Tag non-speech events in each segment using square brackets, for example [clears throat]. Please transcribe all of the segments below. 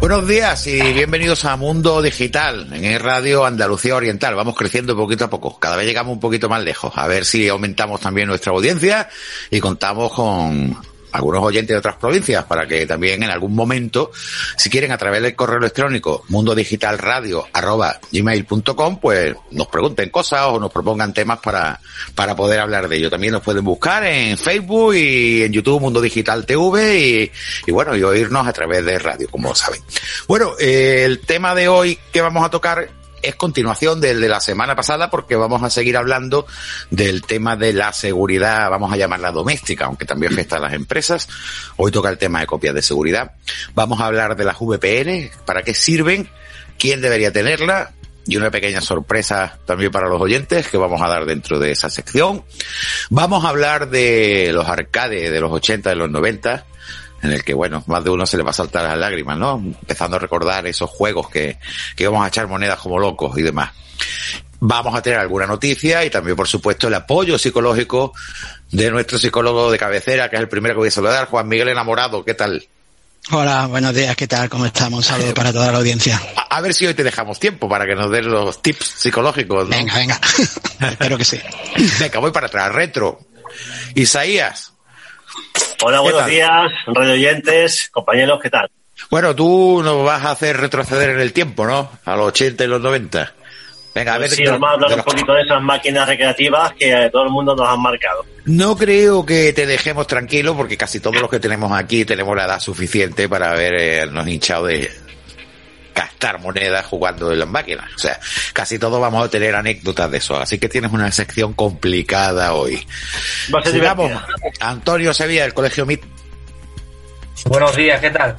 Buenos días y bienvenidos a Mundo Digital en el Radio Andalucía Oriental. Vamos creciendo poquito a poco. Cada vez llegamos un poquito más lejos. A ver si aumentamos también nuestra audiencia y contamos con algunos oyentes de otras provincias para que también en algún momento, si quieren a través del correo electrónico mundodigitalradio.gmail.com, pues nos pregunten cosas o nos propongan temas para, para poder hablar de ello. También nos pueden buscar en Facebook y en YouTube Mundo Digital TV y, y bueno, y oírnos a través de radio, como saben. Bueno, eh, el tema de hoy que vamos a tocar es continuación del de la semana pasada porque vamos a seguir hablando del tema de la seguridad, vamos a llamarla doméstica, aunque también afecta a las empresas. Hoy toca el tema de copias de seguridad. Vamos a hablar de las VPN, para qué sirven, quién debería tenerla, y una pequeña sorpresa también para los oyentes que vamos a dar dentro de esa sección. Vamos a hablar de los arcades de los 80 y los 90, en el que, bueno, más de uno se le va a saltar las lágrimas, ¿no? Empezando a recordar esos juegos que, que íbamos a echar monedas como locos y demás. Vamos a tener alguna noticia y también, por supuesto, el apoyo psicológico de nuestro psicólogo de cabecera, que es el primero que voy a saludar, Juan Miguel Enamorado. ¿Qué tal? Hola, buenos días, ¿qué tal? ¿Cómo estamos? Un saludo para toda la audiencia. A, a ver si hoy te dejamos tiempo para que nos den los tips psicológicos, ¿no? Venga, venga. [laughs] Espero que sí. Venga, voy para atrás, retro. Isaías. Hola, ¿Qué buenos tal? días, radio oyentes, compañeros, ¿qué tal? Bueno, tú nos vas a hacer retroceder en el tiempo, ¿no? A los 80 y los 90. Venga, a ver. sí, vamos a hablar un poquito de esas máquinas recreativas que todo el mundo nos han marcado. No creo que te dejemos tranquilo porque casi todos los que tenemos aquí tenemos la edad suficiente para habernos hinchado de gastar monedas jugando en las máquinas. O sea, casi todos vamos a tener anécdotas de eso. Así que tienes una sección complicada hoy. Va a ser Sigamos. divertida. Antonio Sevilla del Colegio MIT. Buenos días, ¿qué tal?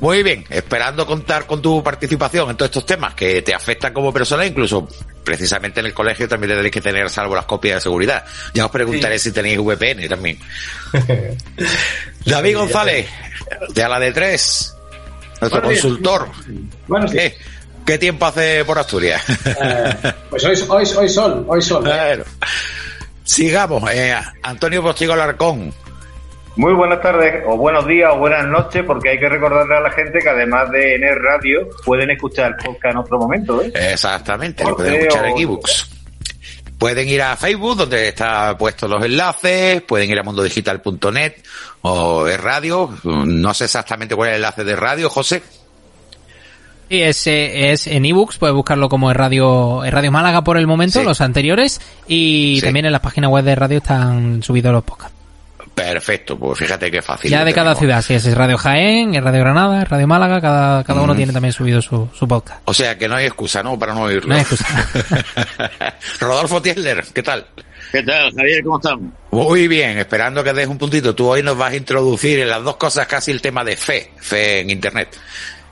Muy bien, esperando contar con tu participación en todos estos temas que te afectan como persona, incluso precisamente en el colegio también tendréis que tener salvo las copias de seguridad. Ya os preguntaré si tenéis VPN también. [laughs] David González, de a la de tres, nuestro consultor. Buenos días. ¿Qué? ¿Qué tiempo hace por Asturias? Eh, pues hoy, hoy, hoy sol, hoy sol. Bueno. Sigamos, eh, Antonio Postigo Larcón. Muy buenas tardes, o buenos días, o buenas noches, porque hay que recordarle a la gente que además de en el radio, pueden escuchar el podcast en otro momento, ¿eh? Exactamente, lo pueden escuchar en o- ebooks. Pueden ir a Facebook, donde están puestos los enlaces, pueden ir a mundodigital.net o es radio. No sé exactamente cuál es el enlace de radio, José. Sí, es, eh, es en ebooks, puedes buscarlo como en Radio, en radio Málaga por el momento, Sí. los anteriores, y Sí. también en la página web de radio están subidos los podcasts. Perfecto, pues fíjate qué fácil. ya de cada ciudad, si es Radio Jaén, es Radio Granada, es Radio Málaga, cada, cada uno tiene también subido su, su podcast. O sea que no hay excusa, ¿no? Para no oírlo. No hay excusa. [laughs] Rodolfo Tiesler, ¿qué tal? ¿Qué tal, Javier? ¿Cómo estamos? Muy bien, esperando que des un puntito. Tú hoy nos vas a introducir en las dos cosas casi el tema de fe, fe en Internet.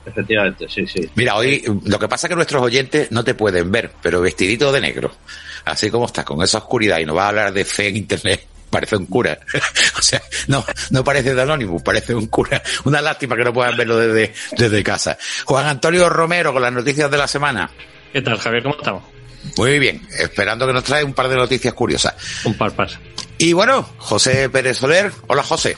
Efectivamente, sí, sí. Mira, hoy lo que pasa es que nuestros oyentes no te pueden ver, pero vestidito de negro, así como estás, con esa oscuridad y nos va a hablar de fe en Internet. Parece un cura. [laughs] o sea, no, no parece de Anonymous, parece un cura. Una lástima que no puedan verlo desde, desde casa. Juan Antonio Romero con las noticias de la semana. ¿Qué tal, Javier? ¿Cómo estamos? Muy bien, esperando que nos trae un par de noticias curiosas. Un par par. Y bueno, José Pérez Soler. Hola, José.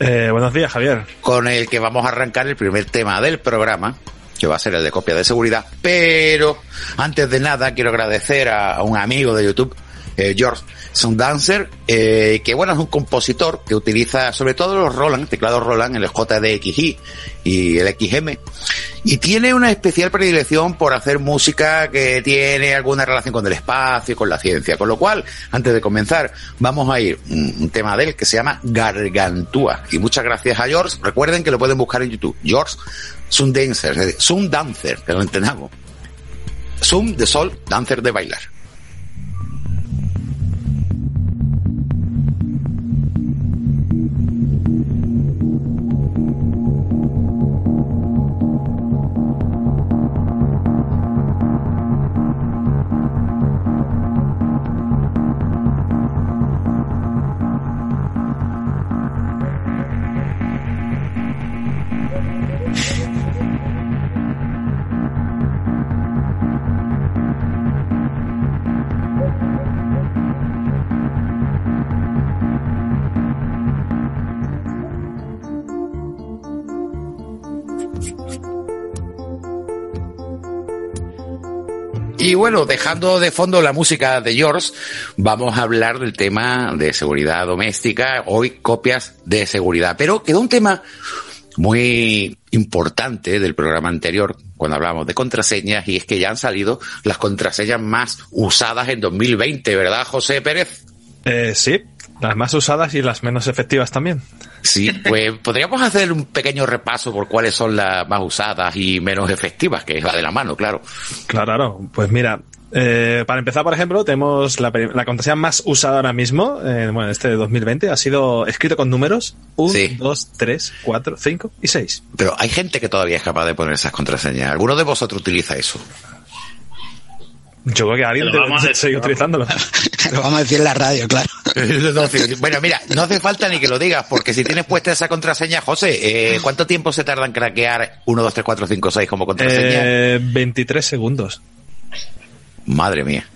Eh, buenos días, Javier. con el que vamos a arrancar el primer tema del programa, que va a ser el de copia de seguridad. Pero antes de nada, quiero agradecer a, a un amigo de YouTube, eh, George, Sound Dancer, eh, que bueno, es un compositor que utiliza sobre todo los Roland, teclados Roland, el JDXI y el XM, y tiene una especial predilección por hacer música que tiene alguna relación con el espacio con la ciencia. Con lo cual, antes de comenzar, vamos a ir un, tema de él que se llama Gargantúa. Y muchas gracias a George. Recuerden que lo pueden buscar en YouTube. George Sun Dancer, es decir, Sun Dancer, que lo entendamos. Zoom de sol, dancer de bailar. Y bueno, dejando de fondo la música de George, vamos a hablar del tema de seguridad doméstica, hoy copias de seguridad. Pero quedó un tema muy importante del programa anterior, cuando hablábamos de contraseñas, y es que ya han salido las contraseñas más usadas en 2020, ¿verdad, José Pérez? Eh, sí, las más usadas y las menos efectivas también. Sí, [laughs] pues podríamos hacer un pequeño repaso por cuáles son las más usadas y menos efectivas, que es la de la mano, claro. Claro, claro. Pues mira, eh, para empezar, por ejemplo, tenemos la, la contraseña más usada ahora mismo, eh, bueno, este de 2020, ha sido escrito con números 1, 2, 3, 4, 5 y 6. Pero hay gente que todavía es capaz de poner esas contraseñas. ¿Alguno de vosotros utiliza eso? Yo creo que alguien Pero vamos a [laughs] seguir utilizándolo. Lo [laughs] vamos a decir en la radio, claro. [laughs] bueno, mira, no hace falta ni que lo digas, porque si tienes puesta esa contraseña, José, eh, ¿cuánto tiempo se tarda en craquear 1, 2, 3, 4, 5, 6 como contraseña? Eh, 23 segundos. Madre mía.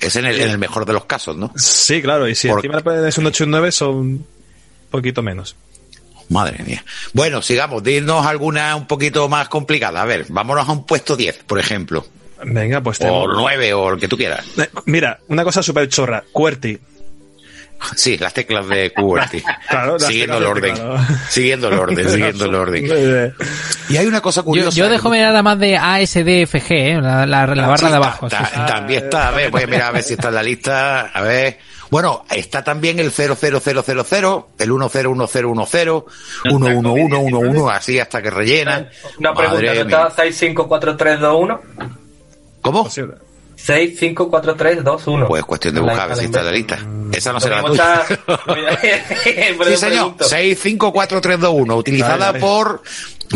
Es en el, en el mejor de los casos, ¿no? Sí, claro, y si Por- encima es un 8 y un 9 son un poquito menos. Madre mía. Bueno, sigamos, dinos alguna un poquito más complicada. A ver, vámonos a un puesto 10, por ejemplo. Venga, pues O tenemos... 9, o el que tú quieras. Eh, Mira, una cosa súper chorra. QWERTY. Sí, las teclas de QWERTY. [laughs] Claro, siguiendo el orden. teclado. Siguiendo el orden, [laughs] siguiendo el orden. Y hay una cosa Yo, curiosa. yo dejo mirar nada más de ASDFG, ¿eh? la, la- la barra Sí, de abajo. ta-. También está, a ver, voy a mirar a ver si está en la lista, a ver. Bueno, está también el 00000, el 101010, 1111111, así hasta que rellenan. Una pregunta, ¿no está 654321? ¿Cómo? 654321. Pues cuestión de buscar a ver si está en la lista. Esa no será la tuya. [laughs] [laughs] Sí, señor. pregunto. 654321, utilizada Ay, ay. por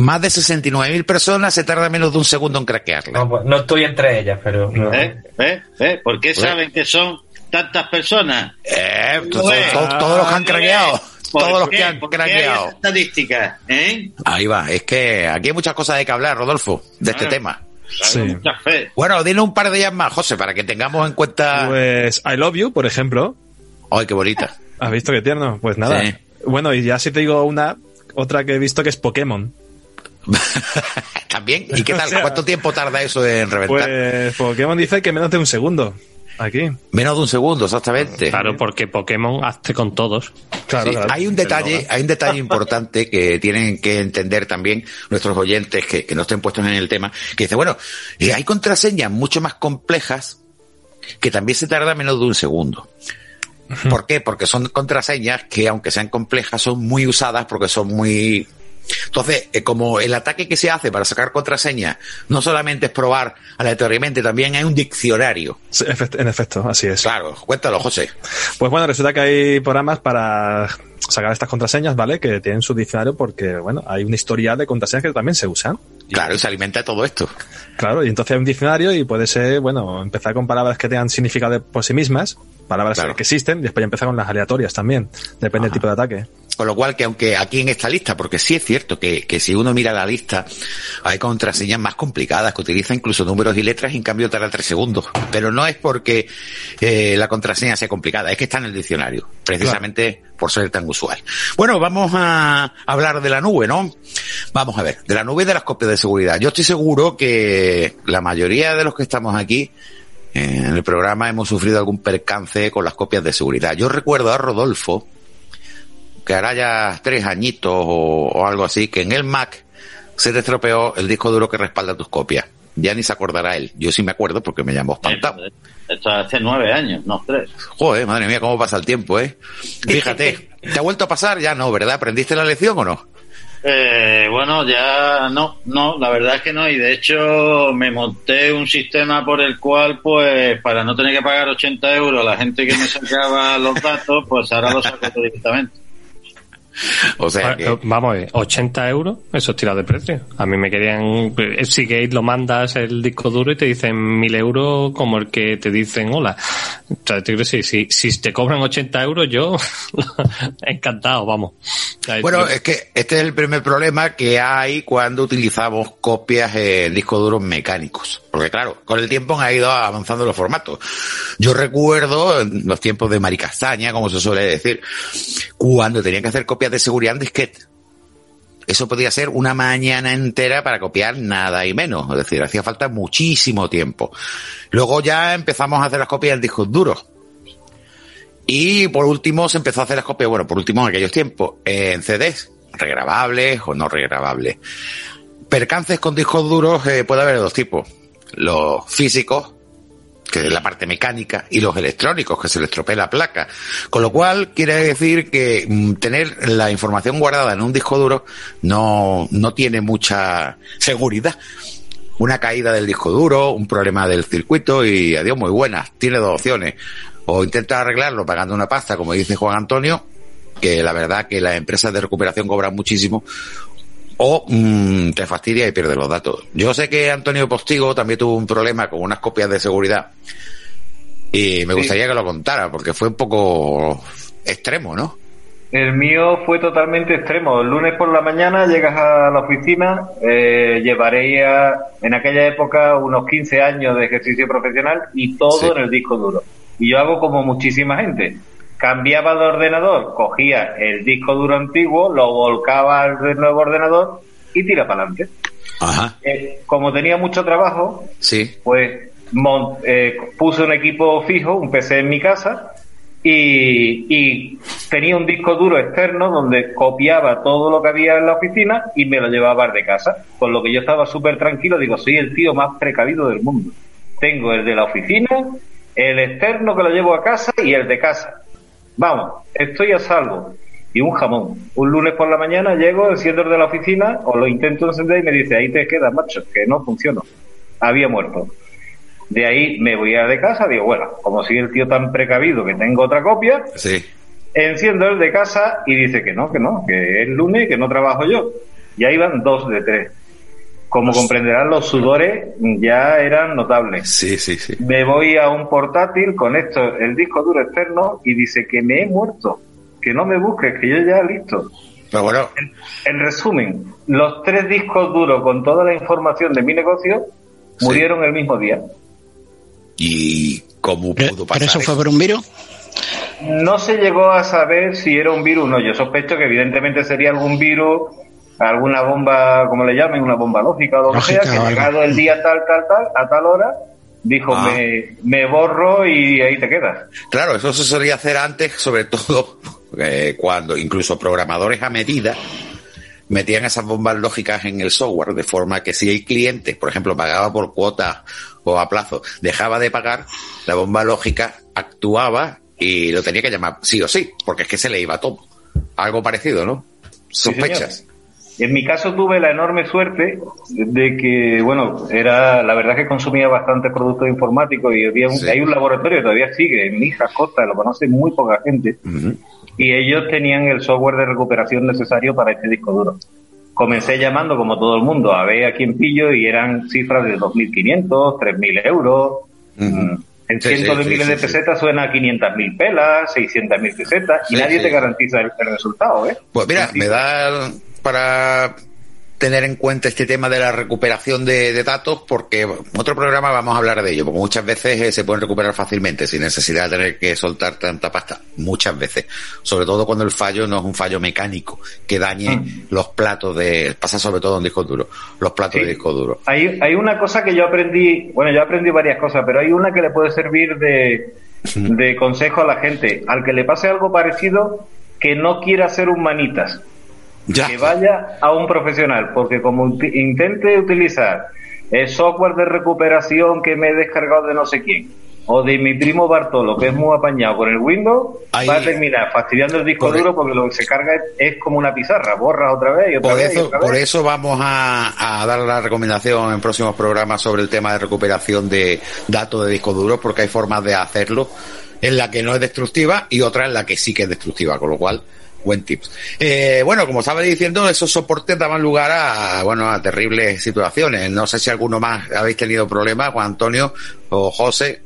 más de 69.000 personas, se tarda menos de un segundo en craquearla. No, pues, no estoy entre ellas, pero... no. ¿Eh? ¿Eh? ¿Eh? ¿Por qué saben que son tantas personas? Eh, to- to- Pues, to- todos los que han craqueado. ¿Por [laughs] Todos los que han ¿Por qué hay craqueado. estadísticas? ¿Eh? Ahí va, es que aquí hay muchas cosas de que hablar, Rodolfo, de este Ah. tema. Sí. Mucha fe. Bueno, dinos un par de ellas más, José, para que tengamos en cuenta. Pues I Love You, por ejemplo. ¡Ay, qué bonita! ¿Has visto qué tierno? Pues nada. Sí. Bueno, y ya si te digo una, otra que he visto que es Pokémon. [laughs] También. ¿Y qué [laughs] O tal? sea, ¿Cuánto tiempo tarda eso en reventar? Pues Pokémon dice que menos de un segundo. Aquí. Menos de un segundo, exactamente. Claro, porque Pokémon hazte con todos. Claro, Sí, claro. Hay un detalle, hay un detalle [laughs] importante que tienen que entender también nuestros oyentes que, que no estén puestos en el tema, que dice, bueno, eh, hay contraseñas mucho más complejas que también se tarda menos de un segundo. ¿Por qué? Porque son contraseñas que, aunque sean complejas, son muy usadas porque son muy... Entonces, eh, como el ataque que se hace para sacar contraseñas no solamente es probar aleatoriamente, también hay un diccionario. Sí, En efecto, así es. Claro, cuéntalo, José. Pues bueno, resulta que hay programas para sacar estas contraseñas, ¿vale? Que tienen su diccionario porque, bueno, hay una historial de contraseñas que también se usan. Claro, y se alimenta todo esto. Claro, y entonces hay un diccionario y puede ser, bueno, empezar con palabras que tengan significado por sí mismas, palabras Claro. que existen, y después ya empezar con las aleatorias también, depende del tipo de ataque. Con lo cual, que aunque aquí en esta lista, porque sí es cierto que, que si uno mira la lista, hay contraseñas más complicadas que utilizan incluso números y letras y en cambio tarda tres segundos. Pero no es porque eh, la contraseña sea complicada, es que está en el diccionario, precisamente por ser tan usual. Bueno, vamos a hablar de la nube, ¿no? Vamos a ver, de la nube y de las copias de seguridad. Yo estoy seguro que la mayoría de los que estamos aquí en el programa hemos sufrido algún percance con las copias de seguridad. Yo recuerdo a Rodolfo, que hará ya tres añitos o, o algo así, que en el Mac se te estropeó el disco duro que respalda tus copias. Ya ni se acordará él. Yo sí me acuerdo porque me llamó espantado. Esto hace nueve años, no tres. Joder, madre mía, cómo pasa el tiempo, ¿eh? Fíjate, [laughs] ¿te ha vuelto a pasar? Ya no, ¿verdad? ¿Aprendiste la lección o no? Eh, bueno, ya no, no, la verdad es que no. Y de hecho me monté un sistema por el cual, pues, para no tener que pagar 80 euros a la gente que me sacaba los datos, pues ahora los saco [laughs] directamente. [laughs] O sea, Ah, eh, Vamos, a ver, 80 euros, eso es tirado de precio. A mí me querían. eh, Si Gate lo mandas el disco duro y te dicen 1000 euros como el que te dicen hola. O sea, te decir, si, si te cobran 80 euros, yo [laughs] encantado, vamos. Bueno, es que este es el primer problema que hay cuando utilizamos copias en discos duros mecánicos. Porque claro, con el tiempo han ido avanzando los formatos. Yo recuerdo en los tiempos de Maricastaña, como se suele decir, cuando tenían que hacer copias de seguridad en disquete. Eso podía ser una mañana entera para copiar nada y menos. Es decir, hacía falta muchísimo tiempo. Luego ya empezamos a hacer las copias en discos duros. Y por último se empezó a hacer las copias, bueno, por último en aquellos tiempos, en CDs, regrabables o no regrabables. Percances con discos duros eh, puede haber de dos tipos. Los físicos, que la parte mecánica, y los electrónicos, que se les estropea la placa. Con lo cual quiere decir que mm, tener la información guardada en un disco duro no, no tiene mucha seguridad. Una caída del disco duro, un problema del circuito y adiós, muy buenas. Tiene dos opciones. O intenta arreglarlo pagando una pasta, como dice Juan Antonio, que la verdad que las empresas de recuperación cobran muchísimo, o mm, te fastidia y pierdes los datos. Yo sé que Antonio Postigo también tuvo un problema con unas copias de seguridad y me Sí. gustaría que lo contara porque fue un poco extremo, ¿no? El mío fue totalmente extremo. El lunes por la mañana llegas a la oficina, eh, llevaré a- en aquella época unos 15 años de ejercicio profesional y todo Sí. en el disco duro. Y yo hago como muchísima gente. Cambiaba de ordenador, cogía el disco duro antiguo, lo volcaba al nuevo ordenador y tira para adelante. Ajá, Eh, como tenía mucho trabajo, sí. pues mon- eh, puse un equipo fijo, un PC en mi casa y, y tenía un disco duro externo donde copiaba todo lo que había en la oficina y me lo llevaba de casa. Con lo que yo estaba súper tranquilo, digo, soy el tío más precavido del mundo. Tengo el de la oficina, el externo que lo llevo a casa y el de casa. Vamos, estoy a salvo. Y un jamón. Un lunes por la mañana llego, enciendo el de la oficina, o lo intento encender y me dice, ahí te quedas, macho, que no funcionó. Había muerto. De ahí me voy a de casa, digo, bueno, como soy el tío tan precavido que tengo otra copia, Sí. enciendo el de casa y dice que no, que no, que es lunes, que no trabajo yo. Y ahí van dos de tres. Como comprenderán, los sudores ya eran notables. Sí, sí, sí. Me voy a un portátil, conecto el disco duro externo y dice que me he muerto, que no me busques, que yo ya listo. Pero bueno, En resumen, los tres discos duros con toda la información de mi negocio Sí. murieron el mismo día. ¿y cómo ¿Pero, pudo pero pasar? eso fue por un virus? No se llegó a saber si era un virus o no. Yo sospecho que evidentemente sería algún virus, alguna bomba, como le llamen, una bomba lógica o lo que sea, que llegado el día tal, tal, tal, a tal hora, dijo, Ah. me, me borro y ahí te quedas. Claro, eso se solía hacer antes, sobre todo [laughs] eh, cuando incluso programadores a medida metían esas bombas lógicas en el software, de forma que si el cliente, por ejemplo, pagaba por cuota o a plazo, dejaba de pagar, la bomba lógica actuaba y lo tenía que llamar sí o sí, porque es que se le iba todo. Algo parecido, ¿no? Sí, Sospechas. En mi caso tuve la enorme suerte de que, bueno, era, la verdad que consumía bastantes productos informáticos y había un- Sí. hay un laboratorio todavía sigue en Mijas Costa, lo conoce muy poca gente, y ellos tenían el software de recuperación necesario para este disco duro. Comencé llamando, como todo el mundo, a ver a quién pillo y eran cifras de 2.500, 3.000 euros. Ujú. Mm, En Sí, cientos sí, de miles de pesetas suena a 500.000 pelas, 600.000 pesetas, y nadie te garantiza el, el resultado, ¿eh? Pues mira, me da para tener en cuenta este tema de la recuperación de, de datos porque en otro programa vamos a hablar de ello, porque muchas veces eh, se pueden recuperar fácilmente sin necesidad de tener que soltar tanta pasta, muchas veces, sobre todo cuando el fallo no es un fallo mecánico que dañe Mm. los platos de, pasa sobre todo en disco duro, los platos de disco duro. Hay, hay una cosa que yo aprendí, bueno, yo aprendí varias cosas, pero hay una que le puede servir de, de consejo a la gente. Al que le pase algo parecido, que no quiera ser un Que vaya a un profesional, porque como intente utilizar el software de recuperación que me he descargado de no sé quién, o de mi primo Bartolo, que es muy apañado con el Windows, Ahí- va a terminar fastidiando el disco duro porque lo que se carga es, es como una pizarra, borra otra vez y otra Por vez. y eso, otra vez. por eso vamos a, a dar la recomendación en próximos programas sobre el tema de recuperación de datos de discos duros, porque hay formas de hacerlo en la que no es destructiva y otra en la que sí que es destructiva, con lo cual, buen tips. Eh, bueno, como estaba diciendo, esos soportes daban lugar a, bueno, a terribles situaciones. No sé si alguno más habéis tenido problemas, Juan Antonio o José.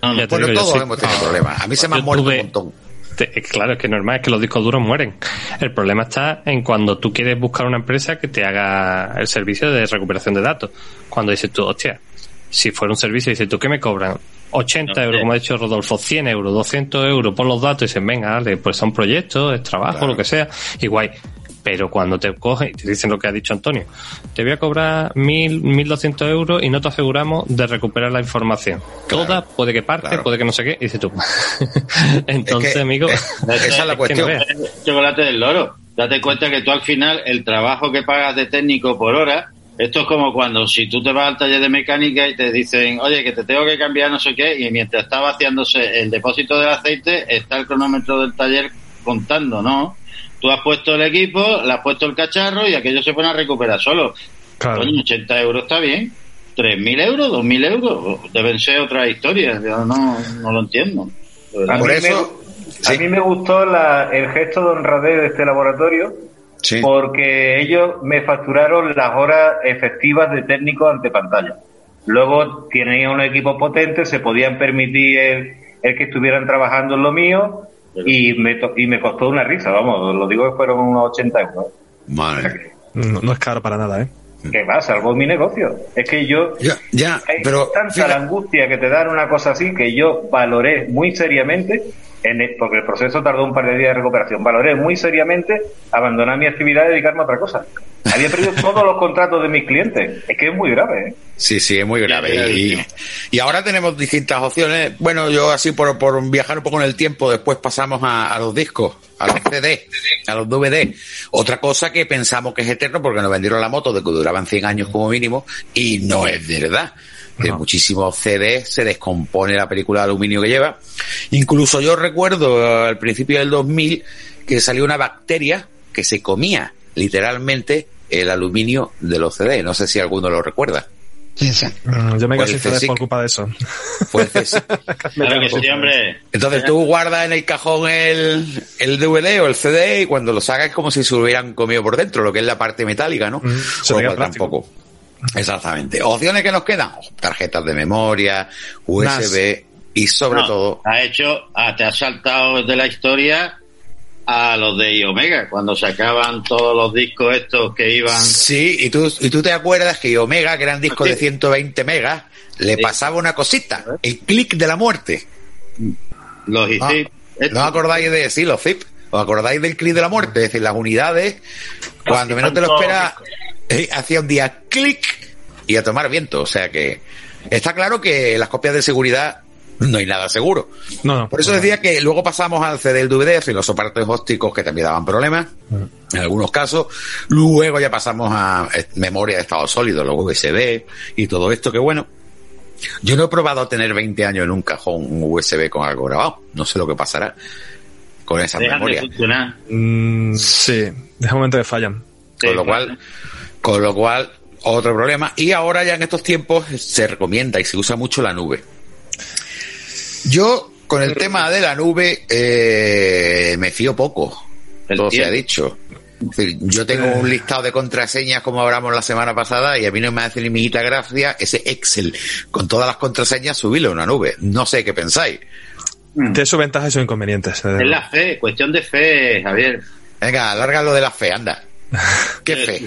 Bueno, todos hemos tenido problemas. A mí se me han muerto tuve- un montón. Eh, Claro, es que normal es que los discos duros mueren. El problema está en cuando tú quieres buscar una empresa que te haga el servicio de recuperación de datos. Cuando dices tú, hostia, si fuera un servicio, dices tú, ¿qué me cobran? 80 No, euros, como ha dicho Rodolfo, 100 euros, 200 euros por los datos y dicen, venga, dale, pues son proyectos, es trabajo, lo que sea, y guay. Pero cuando te cogen y te dicen lo que ha dicho Antonio, te voy a cobrar 1.000, 1.200 euros y no te aseguramos de recuperar la información. Toda, puede que parte, puede que no sé qué, y dices tú. [laughs] [laughs] Entonces, Es que- amigo, [laughs] esa es la cuestión. no chocolate del loro. Date cuenta que tú al final el trabajo que pagas de técnico por hora, esto es como cuando si tú te vas al taller de mecánica y te dicen, oye, que te tengo que cambiar no sé qué, y mientras está vaciándose el depósito del aceite, está el cronómetro del taller contando, ¿no? Tú has puesto el equipo, le has puesto el cacharro y aquello se pone a recuperar solo. Coño, 80 euros está bien. 3.000 euros, 2.000 euros, deben ser otras historias. Yo no, no lo entiendo. Mí, me, a mí me gustó la- el gesto de honradez de este laboratorio porque ellos me facturaron las horas efectivas de técnico ante pantalla. Luego tenían un equipo potente, se podían permitir el, el que estuvieran trabajando en lo mío y me, to- y me costó una risa, vamos, lo digo que fueron unos 80 euros. Madre. No, no es caro para nada, ¿eh? ¿Qué va? Salvó mi negocio. Es que yo... Ya, hay tanta la angustia que te dan una cosa así que yo valoré muy seriamente, en el- porque el proceso tardó un par de días de recuperación, valoré muy seriamente abandonar mi actividad y dedicarme a otra cosa. Había perdido [laughs] todos los contratos de mis clientes. Es que es muy grave, ¿eh? Sí, sí, es muy grave. Y, y ahora tenemos distintas opciones. Bueno, yo así por, por viajar un poco en el tiempo, después pasamos a, a los discos, a los CD, a los DVD. Otra cosa que pensamos que es eterno porque nos vendieron la moto de que duraban 100 años como mínimo y no es verdad. De muchísimos CDs se descompone la película de aluminio que lleva. Incluso yo recuerdo eh, al principio del 2000 que salió una bacteria que se comía literalmente el aluminio de los CD. No sé si alguno lo recuerda. Mm, Yo me CD CSIC. por culpa de eso. [laughs] Claro que sí, hombre. Entonces tú guardas en el cajón el, el DVD o el CD y cuando lo sacas es como si se lo hubieran comido por dentro, lo que es la parte metálica, ¿no? se cual tampoco. Exactamente. Opciones que nos quedan, tarjetas de memoria, USB y sobre No, todo Ha hecho, ah, te has saltado de la historia a los de iOmega, cuando sacaban todos los discos estos que iban. Sí, y tú, y tú te acuerdas que Omega, que eran discos de 120 megas, le pasaba una cosita, el clic de la muerte. Los ¿No, zip. ¿No acordáis de sí, los zip? ¿Os acordáis del clic de la muerte? Es decir, las unidades, cuando menos te lo esperas, eh, hacía un día clic y a tomar viento. O sea que está claro que las copias de seguridad no hay nada seguro. No, no. Por eso decía que luego pasamos al CD del DVD y los soportes ópticos que también daban problemas, en algunos casos. Luego ya pasamos a eh, memoria de estado sólido, los USB y todo esto, que bueno. Yo no he probado tener 20 años en un cajón un USB con algo grabado. No sé lo que pasará con esa Dejan de memoria. funcionar. Mm, sí, deja un momento que fallan. Con lo cual, con lo cual, otro problema. Y ahora ya en estos tiempos se recomienda y se usa mucho la nube. Yo, con el tema de la nube, eh, me fío poco. Todo se ha dicho. Es yo tengo un listado de contraseñas como hablamos la semana pasada y a mí no me hace ni mijita gracia ese Excel con todas las contraseñas subirlo a una nube. No sé qué pensáis. Tiene sus ventajas y sus inconvenientes. Es la fe, cuestión de fe, Javier. Venga, alárgalo de la fe, anda. [laughs] Qué fe.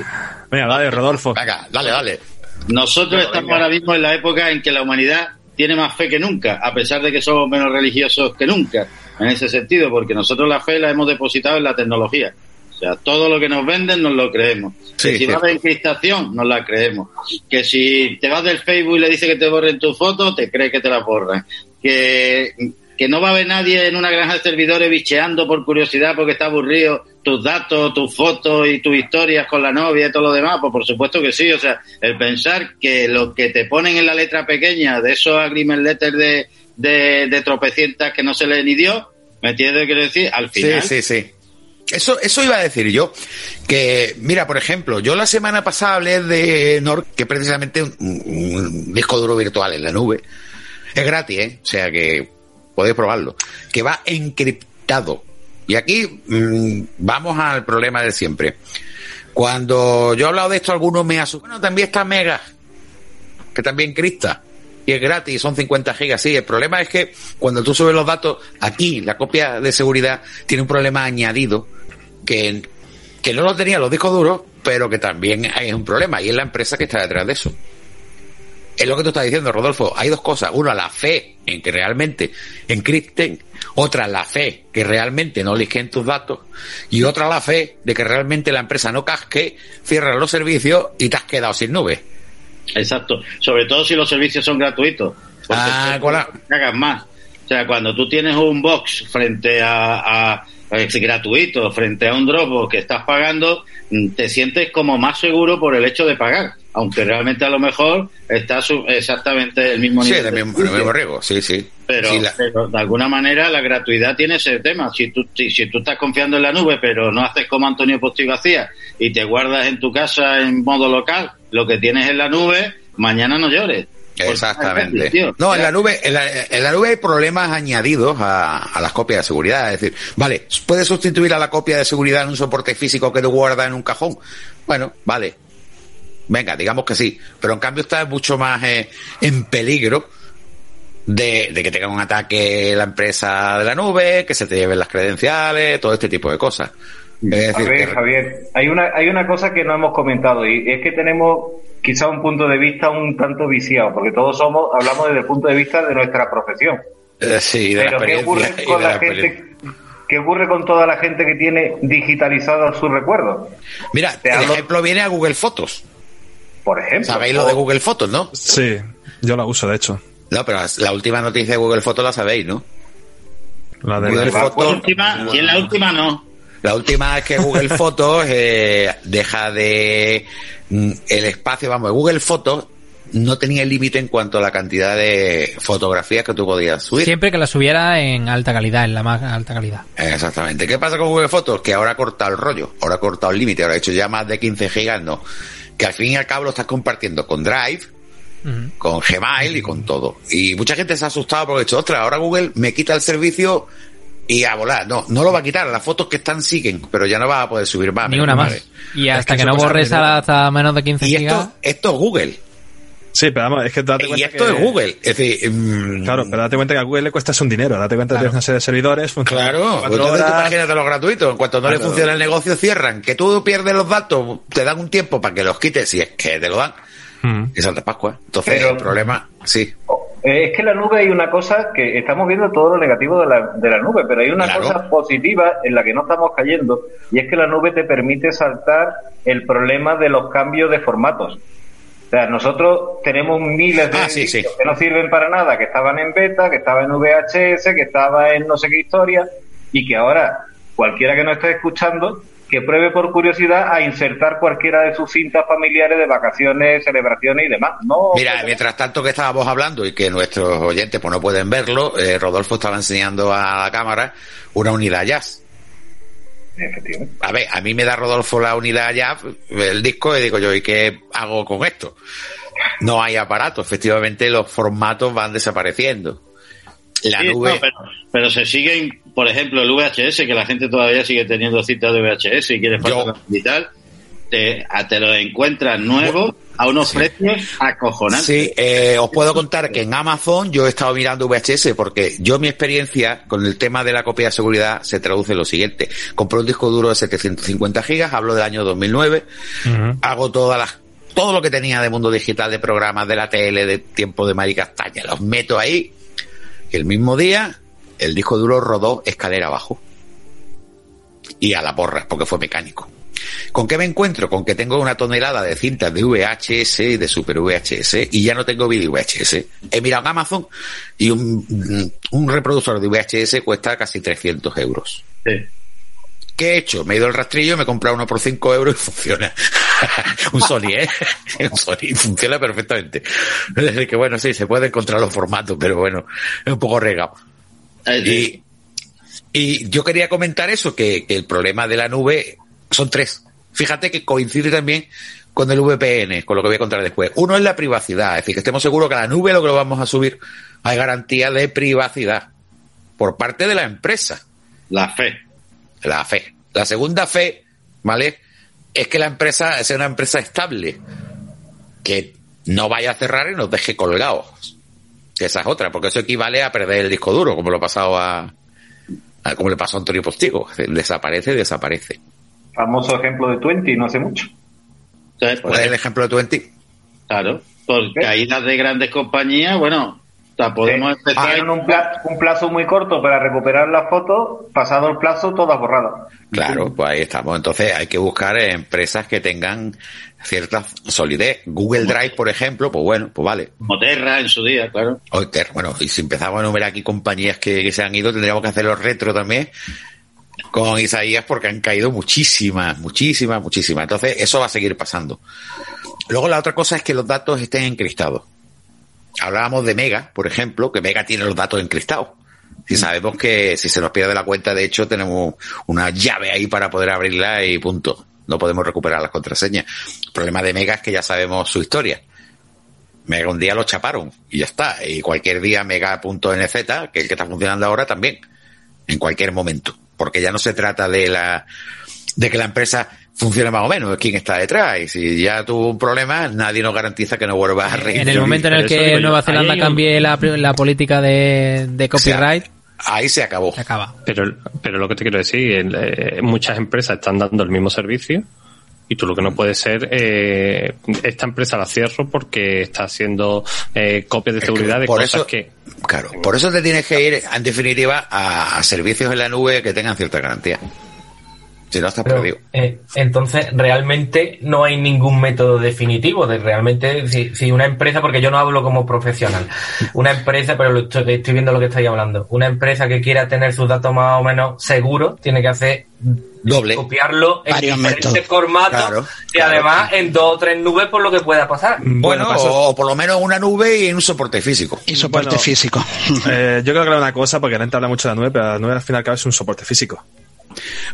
Venga, dale, Rodolfo. Venga, dale, dale. Nosotros estamos ahora mismo en la época en que la humanidad tiene más fe que nunca, a pesar de que somos menos religiosos que nunca, en ese sentido, porque nosotros la fe la hemos depositado en la tecnología. O sea, todo lo que nos venden nos lo creemos. Sí, que si vas de encriptación, nos la creemos. Que si te vas del Facebook y le dices que te borren tu foto, te crees que te la borran. Que, que no va a haber nadie en una granja de servidores bicheando por curiosidad porque está aburrido tus datos, tus fotos y tus historias con la novia y todo lo demás, pues por supuesto que sí. O sea, el pensar que lo que te ponen en la letra pequeña de esos agreement letters de, de, de tropecientas que no se leen ni Dios, ¿me entiendes? Quiero decir, al final. Sí, sí, sí. Eso, eso iba a decir yo. Que, mira, por ejemplo, yo la semana pasada hablé de Nord, que precisamente un, un disco duro virtual en la nube. Es gratis, ¿eh? O sea que podéis probarlo. Que va encriptado. Y aquí mm, vamos al problema de siempre. Cuando yo he hablado de esto, algunos me asustan. Bueno, también está Mega, que también cripta. Y es gratis, son 50 gigas. Sí, el problema es que cuando tú subes los datos, aquí la copia de seguridad tiene un problema añadido que, que no lo tenían los discos duros, pero que también hay un problema y es la empresa que está detrás de eso. Es lo que tú estás diciendo, Rodolfo. Hay dos cosas. Una, la fe en que realmente encripten. Otra, la fe que realmente no liquen tus datos. Y otra, la fe de que realmente la empresa no casque, cierra los servicios y te has quedado sin nube. Exacto. Sobre todo si los servicios son gratuitos. Ah, cagas más. O sea, cuando tú tienes un box frente a, a- es gratuito, frente a un Dropbox que estás pagando, mm, te sientes como más seguro por el hecho de pagar. Aunque realmente a lo mejor está su- exactamente el mismo Sí, nivel. del de mismo, mismo riesgo. Sí, sí. Pero, Sí, la- pero de alguna manera la gratuidad tiene ese tema. Si tú, si, si tú estás confiando en la nube, pero no haces como Antonio Postigo hacía y te guardas en tu casa en modo local lo que tienes en la nube, mañana no llores. Exactamente. No, en la nube, en la, en la nube hay problemas añadidos a, a las copias de seguridad. Es decir, vale, puedes sustituir a la copia de seguridad en un soporte físico que te guarda en un cajón. Bueno, vale. Venga, digamos que sí. Pero en cambio está mucho más eh, en peligro de, de que tenga un ataque la empresa de la nube, que se te lleven las credenciales, todo este tipo de cosas. Es A ver, que- Javier, hay una, hay una cosa que no hemos comentado y es que tenemos quizá un punto de vista un tanto viciado, porque todos somos, hablamos desde el punto de vista de nuestra profesión. eh, sí, de Pero la ¿qué ocurre con la la gente? ¿Qué ocurre con toda la gente que tiene digitalizados sus recuerdos? Mira, el hablo- ejemplo viene a Google Fotos. Por ejemplo. ¿Sabéis lo de Google Fotos, no? Sí, yo la uso, de hecho. No, pero la última noticia de Google Fotos la sabéis, ¿no? La de Google La Fotos. última, y en la última no. La última es que Google Fotos eh, deja de mm, el espacio, vamos, Google Fotos no tenía límite en cuanto a la cantidad de fotografías que tú podías subir. Siempre que la subiera en alta calidad, en la más alta calidad. Exactamente. ¿Qué pasa con Google Fotos? Que ahora ha cortado el rollo, ahora ha cortado el límite, ahora ha hecho ya más de 15 gigas, no. Que al fin y al cabo lo estás compartiendo con Drive, con Gmail y con todo. Y mucha gente se ha asustado porque ha dicho, ostras, ahora Google me quita el servicio y a volar. No, no lo va a quitar. Las fotos que están siguen, pero ya no vas a poder subir más. Ni una más. Y hasta que no borres hasta menos de 15 Y gigas. esto, esto es Google. Sí, pero vamos, es que date Y esto que- es Google. Es decir, mm, Claro, pero date cuenta que a Google le cuesta un dinero. Date cuenta que tienes una serie de servidores. funcionan Claro, 24 entonces tú imagínate los gratuitos. En cuanto no le funciona el negocio, cierran. Que tú pierdes los datos, te dan un tiempo para que los quites, si es que te lo dan. Mm. Y Santa Pascua. Entonces, Pero- el problema, sí. Es que en la nube hay una cosa que estamos viendo todo lo negativo de la, de la nube, pero hay una Claro. cosa positiva en la que no estamos cayendo y es que la nube te permite saltar el problema de los cambios de formatos. O sea, nosotros tenemos miles de Ah, sí, sí. que no sirven para nada, que estaban en beta, que estaban en VHS, que estaba en no sé qué historia y que ahora cualquiera que nos esté escuchando que pruebe por curiosidad a insertar cualquiera de sus cintas familiares de vacaciones, celebraciones y demás. No, Mira, mientras tanto que estábamos hablando y que nuestros oyentes pues no pueden verlo, eh, Rodolfo estaba enseñando a la cámara una unidad jazz. Efectivamente. A ver, a mí me da Rodolfo la unidad jazz, el disco, y digo yo, ¿y qué hago con esto? No hay aparato, efectivamente los formatos van desapareciendo. La Sí, nube... no, pero, pero se siguen, por ejemplo, el VHS, que la gente todavía sigue teniendo citas de VHS y quiere Yo- pasar y tal. Te, te lo encuentras nuevo a unos precios acojonantes. Sí, eh, os puedo contar que en Amazon yo he estado mirando VHS porque yo mi experiencia con el tema de la copia de seguridad se traduce en lo siguiente. Compré un disco duro de 750 gigas, hablo del año 2009, hago todas las todo lo que tenía de mundo digital, de programas, de la tele, de tiempo de Mari Castaña, los meto ahí. Y el mismo día, el disco duro rodó escalera abajo. Y a la porra, porque fue mecánico. ¿Con qué me encuentro? Con que tengo una tonelada de cintas de VHS y de Super VHS y ya no tengo vídeo VHS. He mirado en Amazon y un, un reproductor de VHS cuesta casi 300 euros. ¿Qué he hecho? Me he ido al rastrillo, me he comprado uno por 5 euros y funciona. [laughs] un Sony, ¿eh? [laughs] un Sony, funciona perfectamente. Es decir, que bueno, sí, se puede encontrar los formatos, pero bueno, es un poco regado. Y, y yo quería comentar eso, que, que el problema de la nube son tres. Fíjate que coincide también con el VPN, con lo que voy a contar después. Uno es la privacidad, es decir, que estemos seguros que a la nube lo que lo vamos a subir hay garantía de privacidad por parte de la empresa. La fe. La fe. La segunda fe, ¿vale? Es que la empresa sea una empresa estable, que no vaya a cerrar y nos deje colgados. Que esa es otra, porque eso equivale a perder el disco duro, como lo ha pasado a, a- como le pasó a Antonio Postigo. Desaparece, desaparece. Famoso ejemplo de Twenty, no hace mucho. Entonces, ¿Cuál es el ejemplo de Twenty? Claro, por caídas de grandes compañías, bueno, la podemos Eh, empezar. tienen un, pla- un plazo muy corto para recuperar las fotos, pasado el plazo, todas borradas. Claro, pues ahí estamos. Entonces hay que buscar empresas que tengan cierta solidez. Google Drive, por ejemplo, pues bueno, pues vale. Moterra en su día, claro. Oiter, bueno, y si empezamos a enumerar aquí compañías que, que se han ido, tendríamos que hacer los retro también con Isaías porque han caído muchísimas, muchísimas, muchísimas. Entonces, eso va a seguir pasando. Luego la otra cosa es que los datos estén encriptados. Hablábamos de Mega, por ejemplo, que Mega tiene los datos encriptados. Si sabemos que si se nos pierde la cuenta, de hecho, tenemos una llave ahí para poder abrirla y punto. No podemos recuperar las contraseñas. El problema de Mega es que ya sabemos su historia. Mega un día lo chaparon y ya está. Y cualquier día Mega.nz, que es el que está funcionando ahora también, en cualquier momento. Porque ya no se trata de la, de que la empresa funcione más o menos, es quien está detrás. Y si ya tuvo un problema, nadie nos garantiza que no vuelva a reír. En el momento en el que Nueva Zelanda cambie la, la política de, de copyright, ahí se acabó. Se acaba. Pero, pero lo que te quiero decir, eh, muchas empresas están dando el mismo servicio y tú lo que no puede ser, eh, esta empresa la cierro porque está haciendo eh, copias de seguridad de por cosas eso- que... Claro, por eso te tienes que ir, en definitiva, a, servicios en la nube que tengan cierta garantía. Si no, estás Pero, perdido. eh, entonces, realmente no hay ningún método definitivo de realmente, si, si una empresa, porque yo no hablo como profesional, una empresa, pero lo estoy, estoy viendo lo que estáis hablando, una empresa que quiera tener sus datos más o menos seguros, tiene que hacer doble copiarlo en Varios diferentes métodos. formatos Claro, y además en dos o tres nubes por lo que pueda pasar. Bueno, o, o por lo menos una nube y un soporte físico. Y soporte Bueno, físico. Eh, yo creo que era una cosa, porque la gente habla mucho de la nube, pero la nube al final y al cabo es un soporte físico.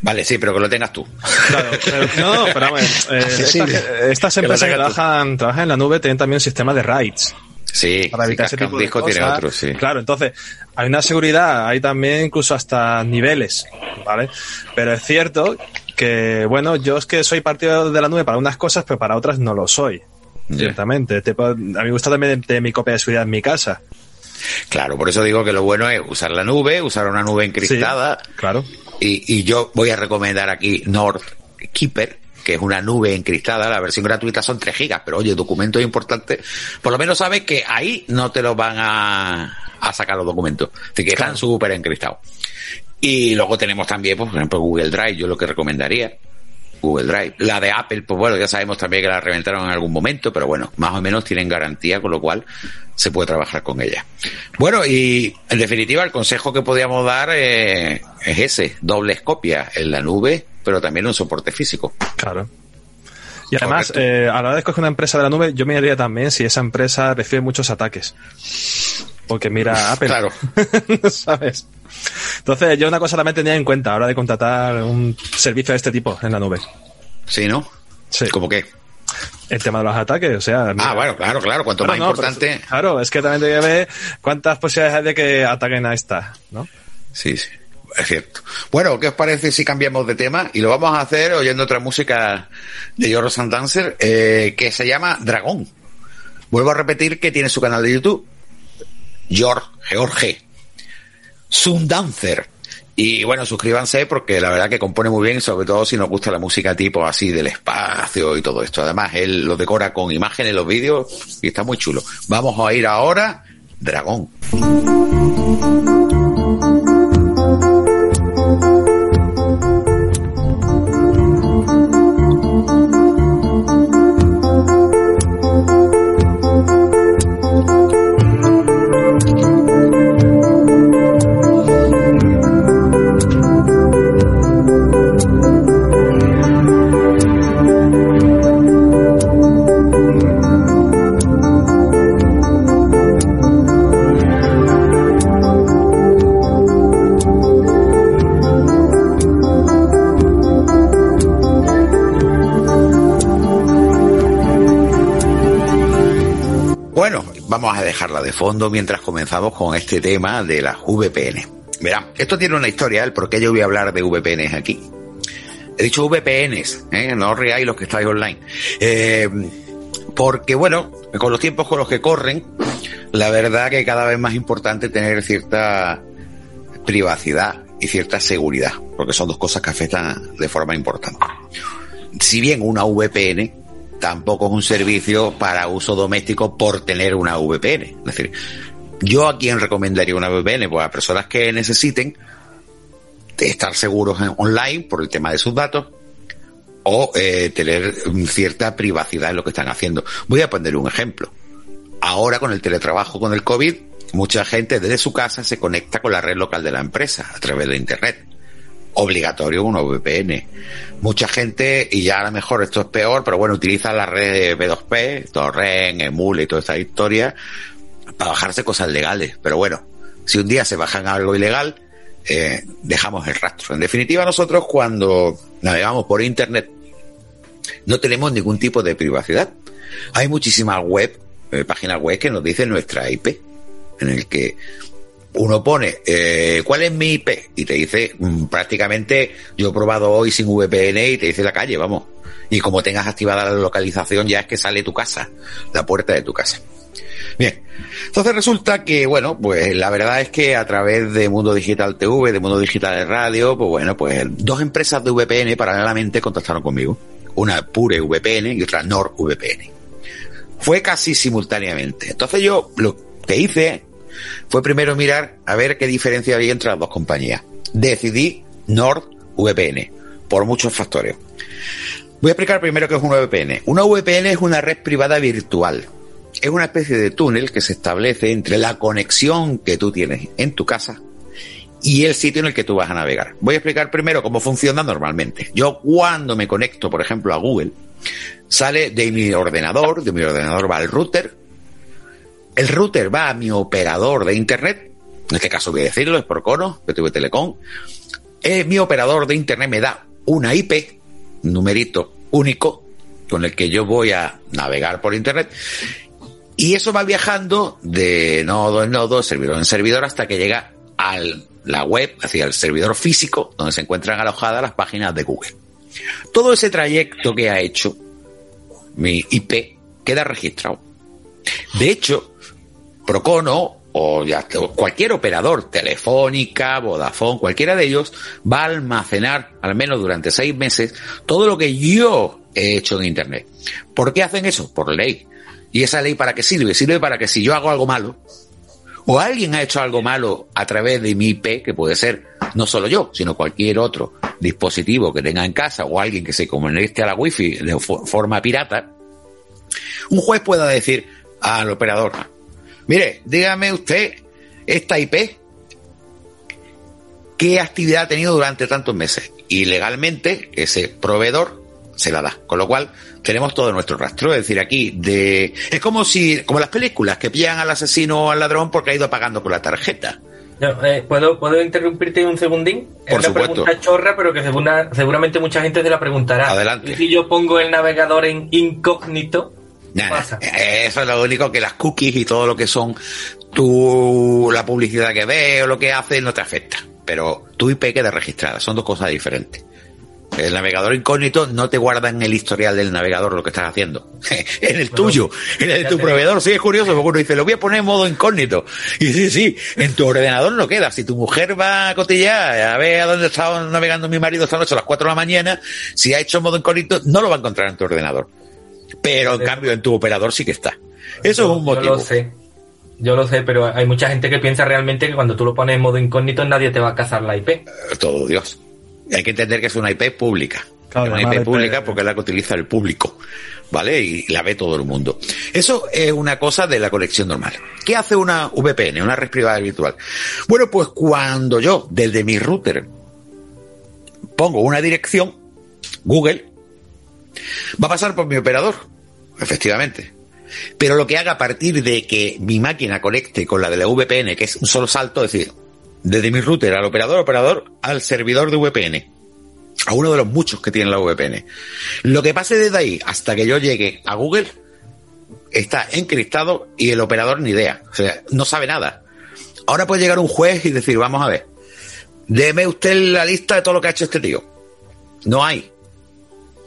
Vale, sí, pero que lo tengas tú. Claro, pero, no, pero vamos, eh, [laughs] Accesible. estas, empresas que trabajan, trabajan en la nube tienen también un sistema de RAIDs. Sí, Para evitar si ese tipo un de disco cosas. tiene otro, sí. Claro, entonces hay una seguridad, hay también incluso hasta niveles, ¿vale? Pero es cierto que, bueno, yo es que soy partido de la nube para unas cosas, pero para otras no lo soy. Ya. Ciertamente. A mí me gusta también tener mi copia de seguridad en mi casa. Claro, por eso digo que lo bueno es usar la nube, usar una nube encriptada. Claro. Y, y yo voy a recomendar aquí North Keeper, que es una nube encriptada. La versión gratuita son 3 gigas, pero oye, documentos importantes. Por lo menos sabes que ahí no te los van a, a sacar los documentos. Así que están súper encriptados. Y luego tenemos también, pues, por ejemplo, Google Drive, yo lo que recomendaría. Google Drive. La de Apple, pues bueno, ya sabemos también que la reventaron en algún momento, pero bueno, más o menos tienen garantía, con lo cual se puede trabajar con ella. Bueno, y en definitiva, el consejo que podíamos dar eh, es ese, dobles copias en la nube, pero también un soporte físico. Claro. Y además, eh, a la hora de escoger una empresa de la nube, yo miraría también si esa empresa recibe muchos ataques. Porque mira, Apple. Claro. [laughs] ¿Sabes? Entonces, yo una cosa también tenía en cuenta a la hora de contratar un servicio de este tipo en la nube. ¿Sí, no? Sí. ¿Cómo qué? El tema de los ataques, o sea. Ah, bueno, claro, claro, cuanto Claro, más no, importante. claro, es que también hay que ver cuántas posibilidades hay de que ataquen a esta, ¿no? Sí, sí. Es cierto. Bueno, ¿qué os parece si cambiamos de tema? Y lo vamos a hacer oyendo otra música de George Dancer eh, que se llama Dragón. Vuelvo a repetir que tiene su canal de YouTube. George, George. Sundancer. Y bueno, suscríbanse porque la verdad que compone muy bien, sobre todo si nos gusta la música tipo así del espacio y todo esto. Además, él lo decora con imágenes, los vídeos y está muy chulo. Vamos a ir ahora, Dragón. Vamos a dejarla de fondo mientras comenzamos con este tema de las VPN. Verán, esto tiene una historia, el por qué yo voy a hablar de VPNs aquí. He dicho VPNs, ¿eh? no os reáis los que estáis online. Eh, porque bueno, con los tiempos con los que corren, la verdad que cada vez más importante tener cierta privacidad y cierta seguridad, porque son dos cosas que afectan de forma importante. Si bien una VPN tampoco es un servicio para uso doméstico por tener una VPN. Es decir, yo a quién recomendaría una VPN, pues a personas que necesiten estar seguros online por el tema de sus datos o eh, tener cierta privacidad en lo que están haciendo. Voy a poner un ejemplo. Ahora con el teletrabajo, con el COVID, mucha gente desde su casa se conecta con la red local de la empresa a través de Internet obligatorio una VPN. Mucha gente, y ya a lo mejor esto es peor, pero bueno, utiliza la red B2P, Torrent, Emule y toda esta historia para bajarse cosas legales. Pero bueno, si un día se bajan algo ilegal, eh, dejamos el rastro. En definitiva, nosotros cuando navegamos por Internet no tenemos ningún tipo de privacidad. Hay muchísimas web, eh, páginas web que nos dicen nuestra IP, en el que uno pone, eh, ¿cuál es mi IP? Y te dice, mm, prácticamente, yo he probado hoy sin VPN y te dice la calle, vamos. Y como tengas activada la localización, ya es que sale tu casa, la puerta de tu casa. Bien, entonces resulta que, bueno, pues la verdad es que a través de Mundo Digital TV, de Mundo Digital Radio, pues bueno, pues dos empresas de VPN paralelamente contactaron conmigo. Una Pure VPN y otra NordVPN. Fue casi simultáneamente. Entonces yo lo que hice fue primero mirar a ver qué diferencia había entre las dos compañías. Decidí NordVPN, por muchos factores. Voy a explicar primero qué es una VPN. Una VPN es una red privada virtual. Es una especie de túnel que se establece entre la conexión que tú tienes en tu casa y el sitio en el que tú vas a navegar. Voy a explicar primero cómo funciona normalmente. Yo cuando me conecto, por ejemplo, a Google, sale de mi ordenador, de mi ordenador va al router, el router va a mi operador de internet, en este caso voy a decirlo, es por cono, tuve Telecom. Eh, mi operador de internet me da una IP, un numerito único, con el que yo voy a navegar por internet. Y eso va viajando de nodo en nodo, servidor en servidor, hasta que llega a la web, hacia el servidor físico, donde se encuentran alojadas las páginas de Google. Todo ese trayecto que ha hecho mi IP queda registrado. De hecho, Procono o cualquier operador, Telefónica, Vodafone, cualquiera de ellos, va a almacenar, al menos durante seis meses, todo lo que yo he hecho en Internet. ¿Por qué hacen eso? Por ley. ¿Y esa ley para qué sirve? Sirve para que si yo hago algo malo, o alguien ha hecho algo malo a través de mi IP, que puede ser no solo yo, sino cualquier otro dispositivo que tenga en casa o alguien que se conecte a la wifi de forma pirata, un juez pueda decir al operador, Mire, dígame usted, esta IP, ¿qué actividad ha tenido durante tantos meses? Y legalmente ese proveedor se la da. Con lo cual, tenemos todo nuestro rastro. Es decir, aquí de, es como si, como las películas que pillan al asesino o al ladrón porque ha ido pagando con la tarjeta. Eh, ¿puedo, ¿Puedo interrumpirte un segundín? Por es una supuesto. pregunta chorra, pero que seguramente mucha gente se la preguntará. Adelante. ¿Y si yo pongo el navegador en incógnito? Eso es lo único que las cookies y todo lo que son tu, la publicidad que ves o lo que haces no te afecta. pero tu IP queda registrada, son dos cosas diferentes. El navegador incógnito no te guarda en el historial del navegador lo que estás haciendo. [laughs] en el tuyo, en el de tu proveedor. Sí, es curioso, porque uno dice, lo voy a poner en modo incógnito. Y sí, sí, en tu ordenador no queda. Si tu mujer va a cotillar, a ver a dónde estaba navegando mi marido esta noche a las 4 de la mañana, si ha hecho modo incógnito, no lo va a encontrar en tu ordenador. Pero en cambio en tu operador sí que está. Eso es un motivo. Yo lo sé. Yo lo sé, pero hay mucha gente que piensa realmente que cuando tú lo pones en modo incógnito nadie te va a cazar la IP. Eh, todo Dios. Hay que entender que es una IP pública. Claro, una IP pública porque es la que utiliza el público. ¿Vale? Y la ve todo el mundo. Eso es una cosa de la conexión normal. ¿Qué hace una VPN, una red privada virtual? Bueno, pues cuando yo, desde mi router, pongo una dirección, Google, va a pasar por mi operador. Efectivamente. Pero lo que haga a partir de que mi máquina conecte con la de la VPN, que es un solo salto, es decir, desde mi router al operador, operador al servidor de VPN. A uno de los muchos que tiene la VPN. Lo que pase desde ahí hasta que yo llegue a Google está encriptado y el operador ni idea. O sea, no sabe nada. Ahora puede llegar un juez y decir, vamos a ver, deme usted la lista de todo lo que ha hecho este tío. No hay.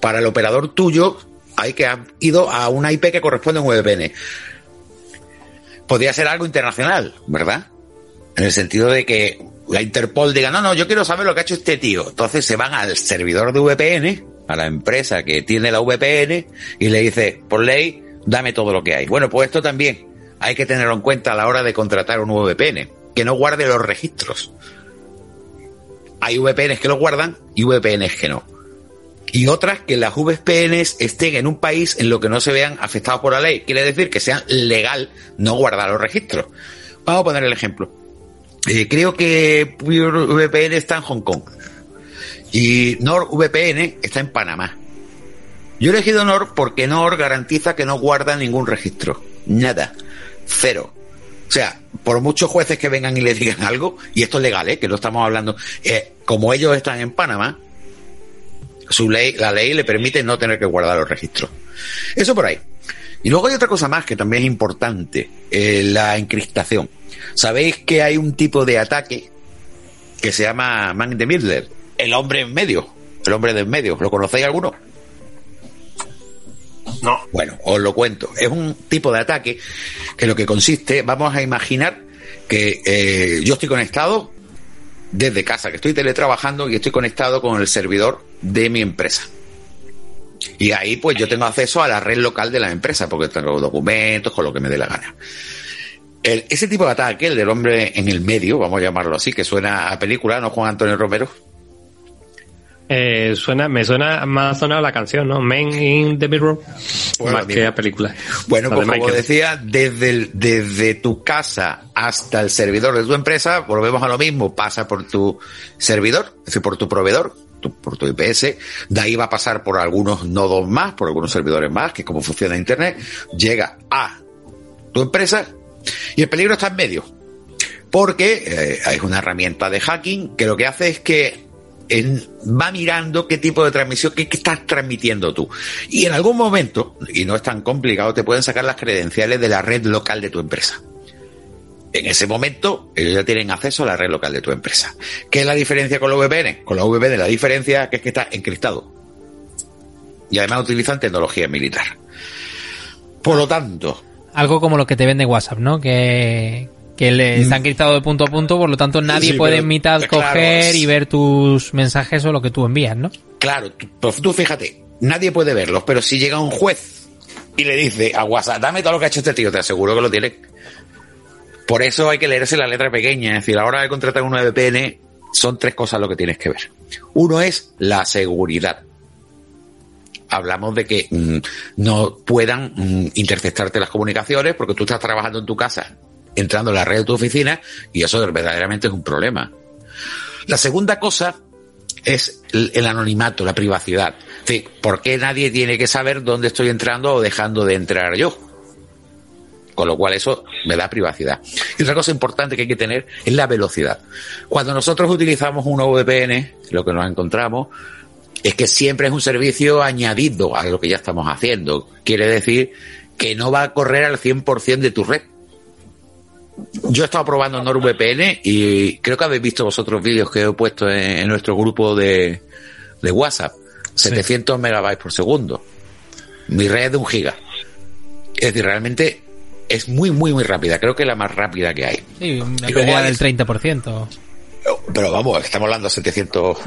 Para el operador tuyo hay que ha ido a una IP que corresponde a un VPN. Podría ser algo internacional, ¿verdad? En el sentido de que la Interpol diga, no, no, yo quiero saber lo que ha hecho este tío. Entonces se van al servidor de VPN, a la empresa que tiene la VPN, y le dice, por ley, dame todo lo que hay. Bueno, pues esto también hay que tenerlo en cuenta a la hora de contratar un VPN, que no guarde los registros. Hay VPNs que lo guardan y VPNs que no. Y otras que las VPNs estén en un país en lo que no se vean afectados por la ley. Quiere decir que sea legal no guardar los registros. Vamos a poner el ejemplo. Eh, creo que VPN está en Hong Kong y NordVPN está en Panamá. Yo he elegido Nord porque Nord garantiza que no guarda ningún registro. Nada. Cero. O sea, por muchos jueces que vengan y le digan algo, y esto es legal, ¿eh? que no estamos hablando, eh, como ellos están en Panamá, su ley, la ley le permite no tener que guardar los registros. Eso por ahí. Y luego hay otra cosa más que también es importante, eh, la encriptación. Sabéis que hay un tipo de ataque que se llama Man in the Middle, el hombre en medio, el hombre de en medio. ¿Lo conocéis alguno? No. Bueno, os lo cuento. Es un tipo de ataque que lo que consiste, vamos a imaginar que eh, yo estoy conectado desde casa, que estoy teletrabajando y estoy conectado con el servidor de mi empresa. Y ahí pues yo tengo acceso a la red local de la empresa, porque tengo documentos, con lo que me dé la gana. El, ese tipo de ataque, el del hombre en el medio, vamos a llamarlo así, que suena a película, ¿no, Juan Antonio Romero? Eh, suena, me suena, más sonado la canción, ¿no? Men in the Mirror. Bueno, más que a película. Bueno, La pues como decía, desde, el- desde tu casa hasta el servidor de tu empresa, volvemos a lo mismo, pasa por tu servidor, es decir, por tu proveedor, por tu IPS, de ahí va a pasar por algunos nodos más, por algunos servidores más, que es como funciona Internet, llega a tu empresa y el peligro está en medio. Porque eh, es una herramienta de hacking que lo que hace es que va mirando qué tipo de transmisión, qué, estás transmitiendo tú. Y en algún momento, y no es tan complicado, te pueden sacar las credenciales de la red local de tu empresa. En ese momento, ellos ya tienen acceso a la red local de tu empresa. ¿Qué es la diferencia con la VPN? Con la VPN la diferencia es que está encriptado. Y además utilizan tecnología militar. Por lo tanto, Algo como lo que te vende WhatsApp, ¿no? Que, que le está encriptado de punto a punto, por lo tanto nadie Mm. Sí, puede pero, en mitad claro, coger y ver tus mensajes o lo que tú envías, ¿no? Claro, tú, pues tú fíjate, nadie puede verlos, pero si llega un juez y le dice a WhatsApp, dame todo lo que ha hecho este tío, te aseguro que lo tiene. Por eso hay que leerse la letra pequeña, es decir, a la hora de contratar una VPN son tres cosas lo que tienes que ver. Uno es la seguridad. Hablamos de que mm, no puedan mm, interceptarte las comunicaciones porque tú estás trabajando en tu casa, entrando en la red de tu oficina y eso verdaderamente es un problema. La segunda cosa es el, anonimato, la privacidad. Es decir, ¿por qué nadie tiene que saber dónde estoy entrando o dejando de entrar yo? Con lo cual eso me da privacidad. Y otra cosa importante que hay que tener es la velocidad. Cuando nosotros utilizamos una VPN, lo que nos encontramos es que siempre es un servicio añadido a lo que ya estamos haciendo. Quiere decir que no va a correr al 100% de tu red. Yo he estado probando NordVPN y creo que habéis visto vosotros vídeos que he puesto en, nuestro grupo de, de WhatsApp. 700 megabytes por segundo. Mi red es de un giga. Es decir, realmente es muy, muy, muy rápida. Creo que es la más rápida que hay. Sí, una pérdida del 30%. Pero vamos, estamos hablando de 700...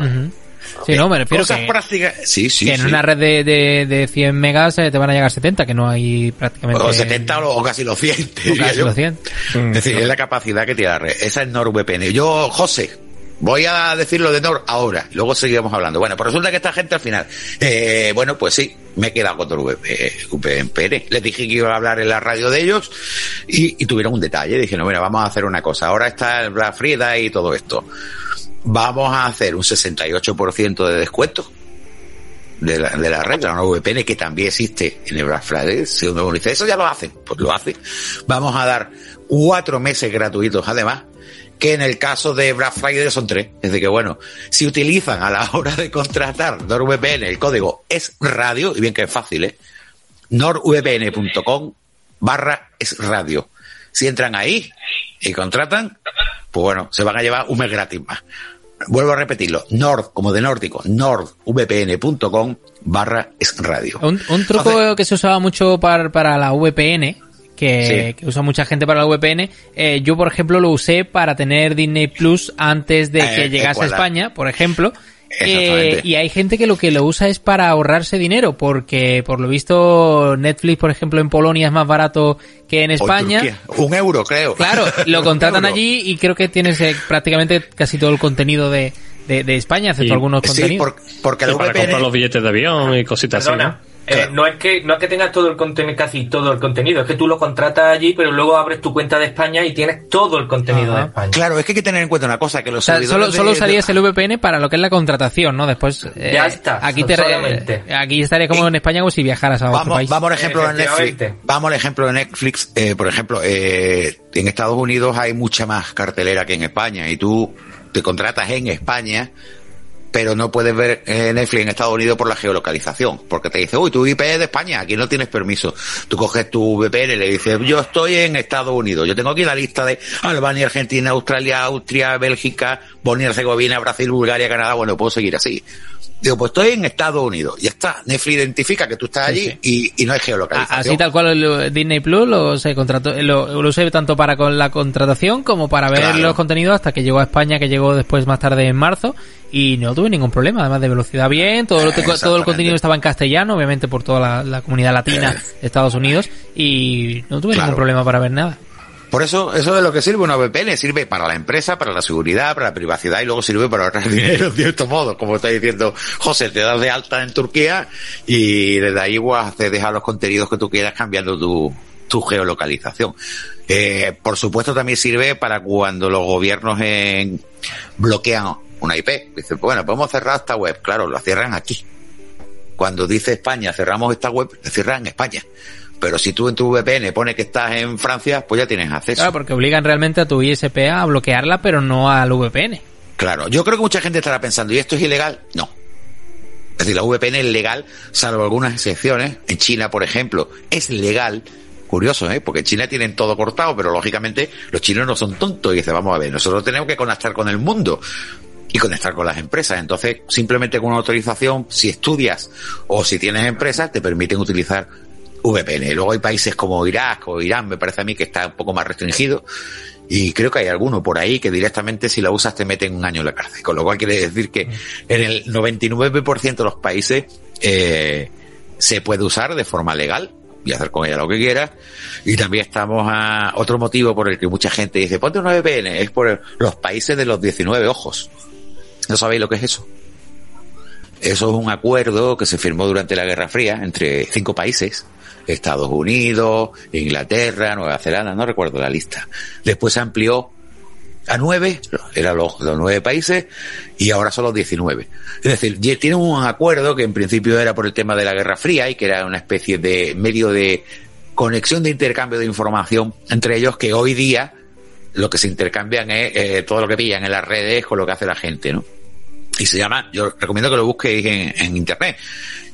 Sí, no, me refiero que, prácticas. Sí, sí, que en una red de, de, de 100 megas eh, te van a llegar 70, que no hay prácticamente... O 70 o, casi los 100. O casi los 100. Es decir, es la capacidad que tiene la red. Esa es NordVPN. Yo, José, Voy a decirlo de Nord ahora, luego seguimos hablando. Bueno, pues resulta que esta gente al final, eh, bueno, pues sí, me he quedado con NordVPN. Les dije que iba a hablar en la radio de ellos y, y tuvieron un detalle. Dije, no, mira, vamos a hacer una cosa. Ahora está el Black Friday y todo esto vamos a hacer un 68% de descuento de la, de la red, de la VPN, que también existe en el Black Friday. Si uno dice, eso ya lo hacen, pues lo hace. Vamos a dar cuatro meses gratuitos además, que en el caso de Black Friday son tres. Es decir que bueno, si utilizan a la [laughs] hora de contratar NordVPN el código es radio, y bien que es fácil, ¿eh? nordvpn.com barra es radio. Si entran ahí y contratan, pues bueno, se van a llevar un mes gratis más. Vuelvo a repetirlo, nord, como de nórdico, nordvpn.com barra es radio. Un, truco que se usaba mucho para, para la VPN, que, usa mucha gente para la VPN, eh, yo por ejemplo lo usé para tener Disney Plus antes de que eh, llegase a España, por ejemplo, eh, y hay gente que lo que lo usa es para ahorrarse dinero, porque por lo visto Netflix, por ejemplo, en Polonia es más barato que en España. Un euro, creo. Claro, [laughs] lo contratan allí y creo que tienes eh, prácticamente casi todo el contenido de, de, España, excepto algunos contenidos. porque para comprar los billetes de avión y cositas así. Eh, no es que no es que tengas todo el contenido, casi todo el contenido, es que tú lo contratas allí, pero luego abres tu cuenta de España y tienes todo el contenido de España. Claro, es que hay que tener en cuenta una cosa, que los solo, solo usarías el VPN para lo que es la contratación, ¿no? Después eh, ya está. Aquí te aquí estaría como en España como si viajaras a otro país. Vamos al ejemplo de Netflix. Vamos al ejemplo de Netflix, eh, por ejemplo, eh, en Estados Unidos hay mucha más cartelera que en España y tú te contratas en España pero no puedes ver eh, Netflix en Estados Unidos por la geolocalización, porque te dice, uy, tu IP es de España, aquí no tienes permiso. Tú coges tu VPN y le dices, yo estoy en Estados Unidos, yo tengo aquí la lista de Albania, Argentina, Australia, Austria, Bélgica, Bosnia Herzegovina, Brasil, Bulgaria, Canadá, bueno, puedo seguir así. Digo, pues estoy en Estados Unidos. Ya está. Netflix identifica que tú estás allí Y, no hay geolocalización. Así tal cual el Disney Plus lo, se contrató, lo, lo usé tanto para con la contratación como para ver los contenidos hasta que llegó a España, que llegó después más tarde en marzo. Y no tuve ningún problema. Además de velocidad bien, todo, lo, todo el contenido estaba en castellano, obviamente por toda la, comunidad latina de Estados Unidos. Y no tuve ningún problema para ver nada. Por eso, eso de lo que sirve una VPN sirve para la empresa, para la seguridad, para la privacidad y luego sirve para ahorrar [laughs] dinero, de cierto modo. Como está diciendo José, te das de alta en Turquía y desde ahí vas te dejar los contenidos que tú quieras cambiando tu, tu geolocalización. Eh, por supuesto también sirve para cuando los gobiernos en, bloquean una IP. Dicen, bueno, podemos cerrar esta web. Claro, la cierran aquí. Cuando dice España, cerramos esta web, la cierran en España. Pero si tú en tu VPN pones que estás en Francia, pues ya tienes acceso. Claro, porque obligan realmente a tu ISP a bloquearla, pero no al VPN. Claro, yo creo que mucha gente estará pensando, ¿y esto es ilegal? No. Es decir, la VPN es legal, salvo algunas excepciones. En China, por ejemplo, es legal. Curioso, ¿eh? Porque en China tienen todo cortado, pero lógicamente los chinos no son tontos. Y dicen, vamos a ver, nosotros tenemos que conectar con el mundo y conectar con las empresas. Entonces, simplemente con una autorización, si estudias o si tienes empresas, te permiten utilizar VPN. Luego hay países como Irak o Irán, me parece a mí que está un poco más restringido. Y creo que hay alguno por ahí que directamente si lo usas te meten un año en la cárcel. Con lo cual quiere decir que en el 99% de los países eh, se puede usar de forma legal y hacer con ella lo que quieras. Y también estamos a otro motivo por el que mucha gente dice, ponte una VPN, es por los países de los 19 ojos. ¿No sabéis lo que es eso? Eso es un acuerdo que se firmó durante la Guerra Fría entre cinco países Estados Unidos, Inglaterra, Nueva Zelanda, no recuerdo la lista. Después se amplió a nueve, eran los, nueve países, y ahora son los diecinueve. Es decir, tiene un acuerdo que en principio era por el tema de la Guerra Fría y que era una especie de medio de conexión de intercambio de información entre ellos que hoy día lo que se intercambian es eh, todo lo que pillan en las redes con lo que hace la gente, ¿no? Y se llama, yo recomiendo que lo busquéis en internet,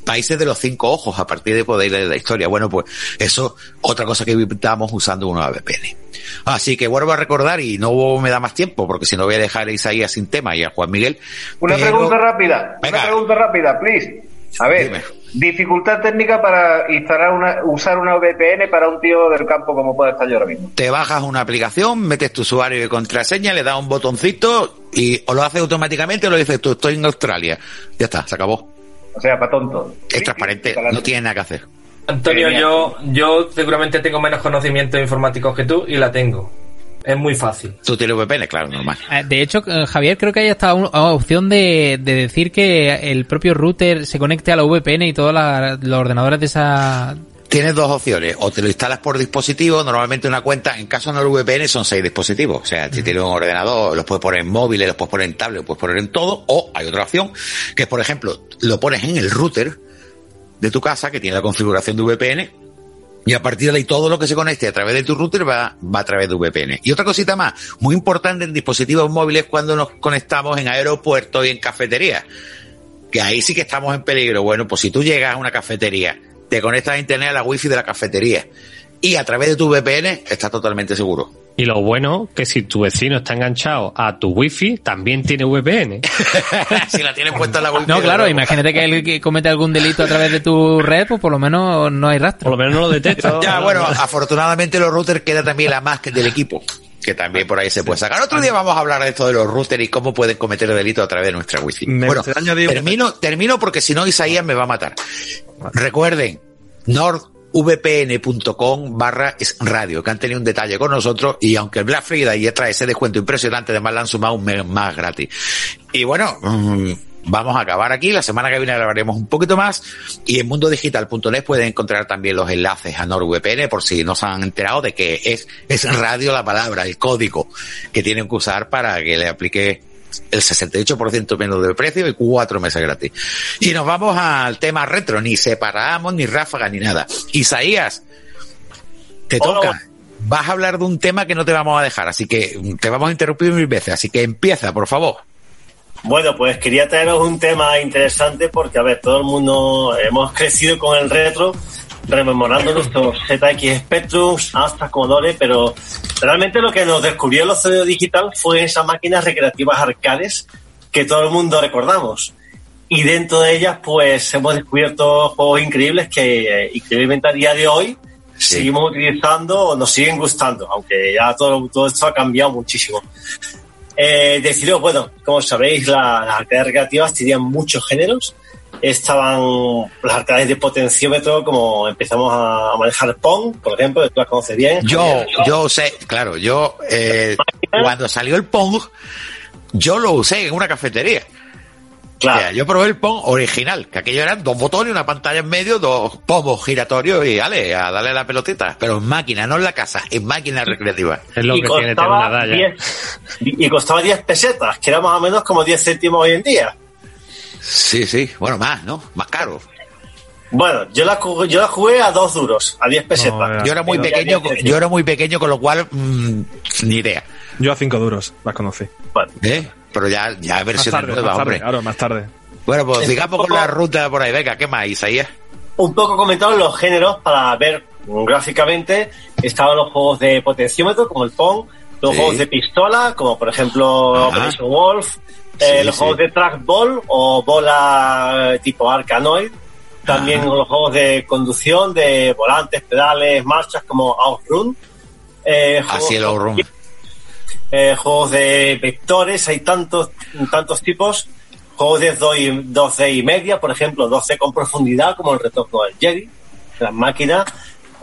países de los cinco ojos a partir de poder leer la historia. Bueno, pues eso, otra cosa que evitamos usando una VPN. Así que vuelvo a recordar y no me da más tiempo porque si no voy a dejar a Isaías sin tema y a Juan Miguel. Una pregunta rápida, una pregunta rápida, please. A ver, dificultad técnica para instalar una, usar una VPN para un tío del campo como puede estar yo ahora mismo. Te bajas una aplicación, metes tu usuario y contraseña, le das un botoncito y o lo hace automáticamente o lo dices tú, estoy en Australia. Ya está, se acabó. O sea, para tonto. Es transparente, no tiene nada que hacer. Antonio, yo, yo seguramente tengo menos conocimientos informáticos que tú y la tengo. Es muy fácil. Tú tienes VPN, claro, normal. Eh, de hecho, eh, Javier, creo que hay hasta una opción de, decir que el propio router se conecte a la VPN y todos los ordenadores de esa... Tienes dos opciones, o te lo instalas por dispositivo, normalmente una cuenta, en caso de una VPN son seis dispositivos, o sea, si tienes un ordenador, los puedes poner en móviles, los puedes poner en tablet, los puedes poner en todo, o hay otra opción, que es, por ejemplo, lo pones en el router de tu casa, que tiene la configuración de VPN, y a partir de ahí todo lo que se conecte a través de tu router va, va a través de VPN. Y otra cosita más, muy importante en dispositivos móviles cuando nos conectamos en aeropuertos y en cafeterías. Que ahí sí que estamos en peligro. Bueno, pues si tú llegas a una cafetería, te conectas a internet a la wifi de la cafetería y a través de tu VPN estás totalmente seguro. Y lo bueno que si tu vecino está enganchado a tu wifi, también tiene VPN. [laughs] si la tienes puesta en la wifi. No, claro, imagínate que él comete algún delito a través de tu red, pues por lo menos no hay rastro. Por lo menos no lo detecta. [laughs] ya, bueno, afortunadamente los routers queda también la más del equipo que también por ahí se puede sacar. Otro día vamos a hablar de esto de los routers y cómo pueden cometer delito a través de nuestra wifi. bueno, termino, termino porque si no Isaías me va a matar. Recuerden, Nord vpn.com barra radio, que han tenido un detalle con nosotros y aunque el Black Friday y trae ese descuento impresionante, además le han sumado un mes más gratis. Y bueno, mm, vamos a acabar aquí. La semana que viene hablaremos un poquito más y en mundodigital.net pueden encontrar también los enlaces a NordVPN por si no se han enterado de que es, es radio la palabra, el código que tienen que usar para que le aplique el 68% menos de precio y cuatro meses gratis. Y nos vamos al tema retro, ni separamos, ni ráfaga, ni nada. Isaías, te toca. Vas a hablar de un tema que no te vamos a dejar, así que te vamos a interrumpir mil veces, así que empieza, por favor. Bueno, pues quería traeros un tema interesante porque, a ver, todo el mundo hemos crecido con el retro rememorando [clears throat] nuestros ZX Spectrum, Astra, Commodore, pero realmente lo que nos descubrió el océano digital fue esas máquinas recreativas arcades que todo el mundo recordamos. Y dentro de ellas, pues hemos descubierto juegos increíbles que, increíblemente a día de hoy, seguimos utilizando o nos siguen gustando, aunque ya todo, todo esto ha cambiado muchísimo. Eh, deciros, bueno, como sabéis, las arcades recreativas tenían muchos géneros estaban las arcades de potenciómetro, como empezamos a manejar Pong, por ejemplo, tú las conoces bien. Yo, yo sé, claro, yo, eh, cuando salió el Pong, yo lo usé en una cafetería. Claro. yo probé el Pong original, que aquello eran dos botones, una pantalla en medio, dos pomos giratorios y dale, a darle la pelotita. Pero en máquina, no en la casa, en máquina recreativa. [laughs] Es lo que tiene tener una dalla. y costaba 10 pesetas, que era más o menos como 10 céntimos hoy en día. Sí, sí, bueno, más, ¿no? Más caro. Bueno, yo la, yo la jugué a dos duros, a 10 pesetas. yo era muy pequeño, yo era muy pequeño, con lo cual, mm, ni idea. Yo a cinco duros las conocí. ¿Eh? Pero ya, ya versión nueva, hombre. Claro, más tarde. Bueno, pues digamos con la ruta por ahí. Venga, ¿qué más, Isaías? Un poco comentado los géneros para ver gráficamente. Estaban los juegos de potenciómetro, como el Pong, los juegos de pistola, como por ejemplo Operation Wolf, eh, los juegos de trackball o bola tipo Arcanoid. También los juegos de conducción, de volantes, pedales, marchas como Outrun. Eh, Así el Outrun. Eh, juegos de vectores, hay tantos, tantos tipos. Juegos de 2D y media, por ejemplo, 12 con profundidad, como el retorno del Jedi, las máquinas.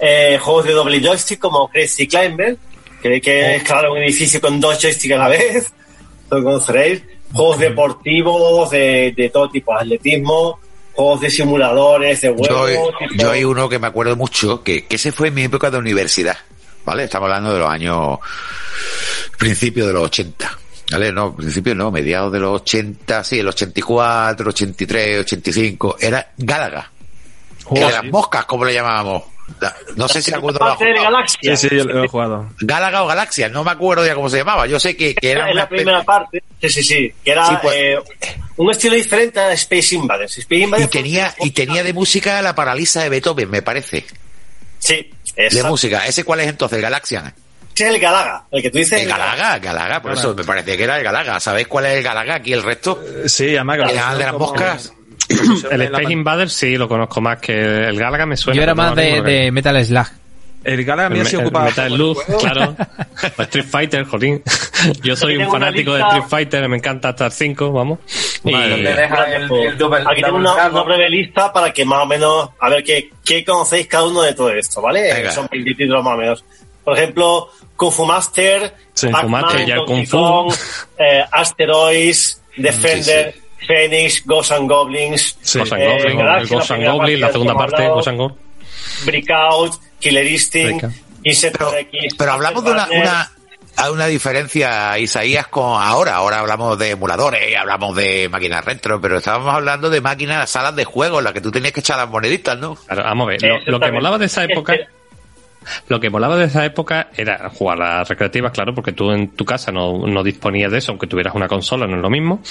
Eh, juegos de doble joystick, como Crazy Climber, que, que es claro un edificio con dos joysticks a la vez, [laughs] lo conoceréis juegos deportivos de, todo tipo, atletismo, juegos de simuladores, de juegos. Yo, hay uno que me acuerdo mucho, que, que ese fue en mi época de universidad, ¿vale? Estamos hablando de los años, principios de los 80. ¿Vale? No, principio no, mediados de los 80, sí, el 84, 83, 85, era Gálaga. de las moscas, como le llamábamos. No sé si alguno lo ha jugado. Sí, sí, yo lo he jugado. Gálaga o Galaxia, no me acuerdo ya cómo se llamaba. Yo sé que, que era. [laughs] la primera parte. Sí, sí, sí. Que era pues, eh, un estilo diferente a Space Invaders. Space Invaders y tenía, y tenía de música la paralisa de Beethoven, me parece. Sí, De música. ¿Ese cuál es entonces? ¿El Galaxian? Sí, el Galaga, el que tú dices. El Galaga, Galaga, por eso me parecía que era el Galaga. ¿Sabéis cuál es el Galaga aquí el resto? Sí, además El de las moscas. [coughs] El Space Invaders sí lo conozco más que el Galaga me suena. Yo era más de, de Metal Slug. El Galaga me se ocupaba. Metal Slug, claro. O [laughs] Street Fighter, jolín. Yo soy [laughs] un fanático de Street Fighter, me encanta hasta el 5, vamos. Y... Aquí tengo una, una, breve lista para que más o menos, a ver qué, qué conocéis cada uno de todo esto, ¿vale? Venga. Son 20 títulos más o menos. Por ejemplo, Kung Fu Master, Sí, Master, ya el Donkey Kung Fu. Kong, eh, Asteroids, Defender, Phoenix, Ghosts and Goblins, Ghost and eh, Goblin, el Galaxy, Ghost and primera Goblin, la segunda parte, hablado, Ghost and Goblin. Breakout, Killer Instinct. Pero hablamos de una, una, hay una diferencia, Isaías, con ahora. Ahora hablamos de emuladores, hablamos de máquinas retro, pero estábamos hablando de máquinas, salas de juego, en las que tú tenías que echar las moneditas, ¿no? Claro, vamos a ver, lo, lo que molaba de esa época, lo que molaba de esa época era jugar a las recreativas, claro, porque tú en tu casa no, no disponías de eso, aunque tuvieras una consola, no es lo mismo.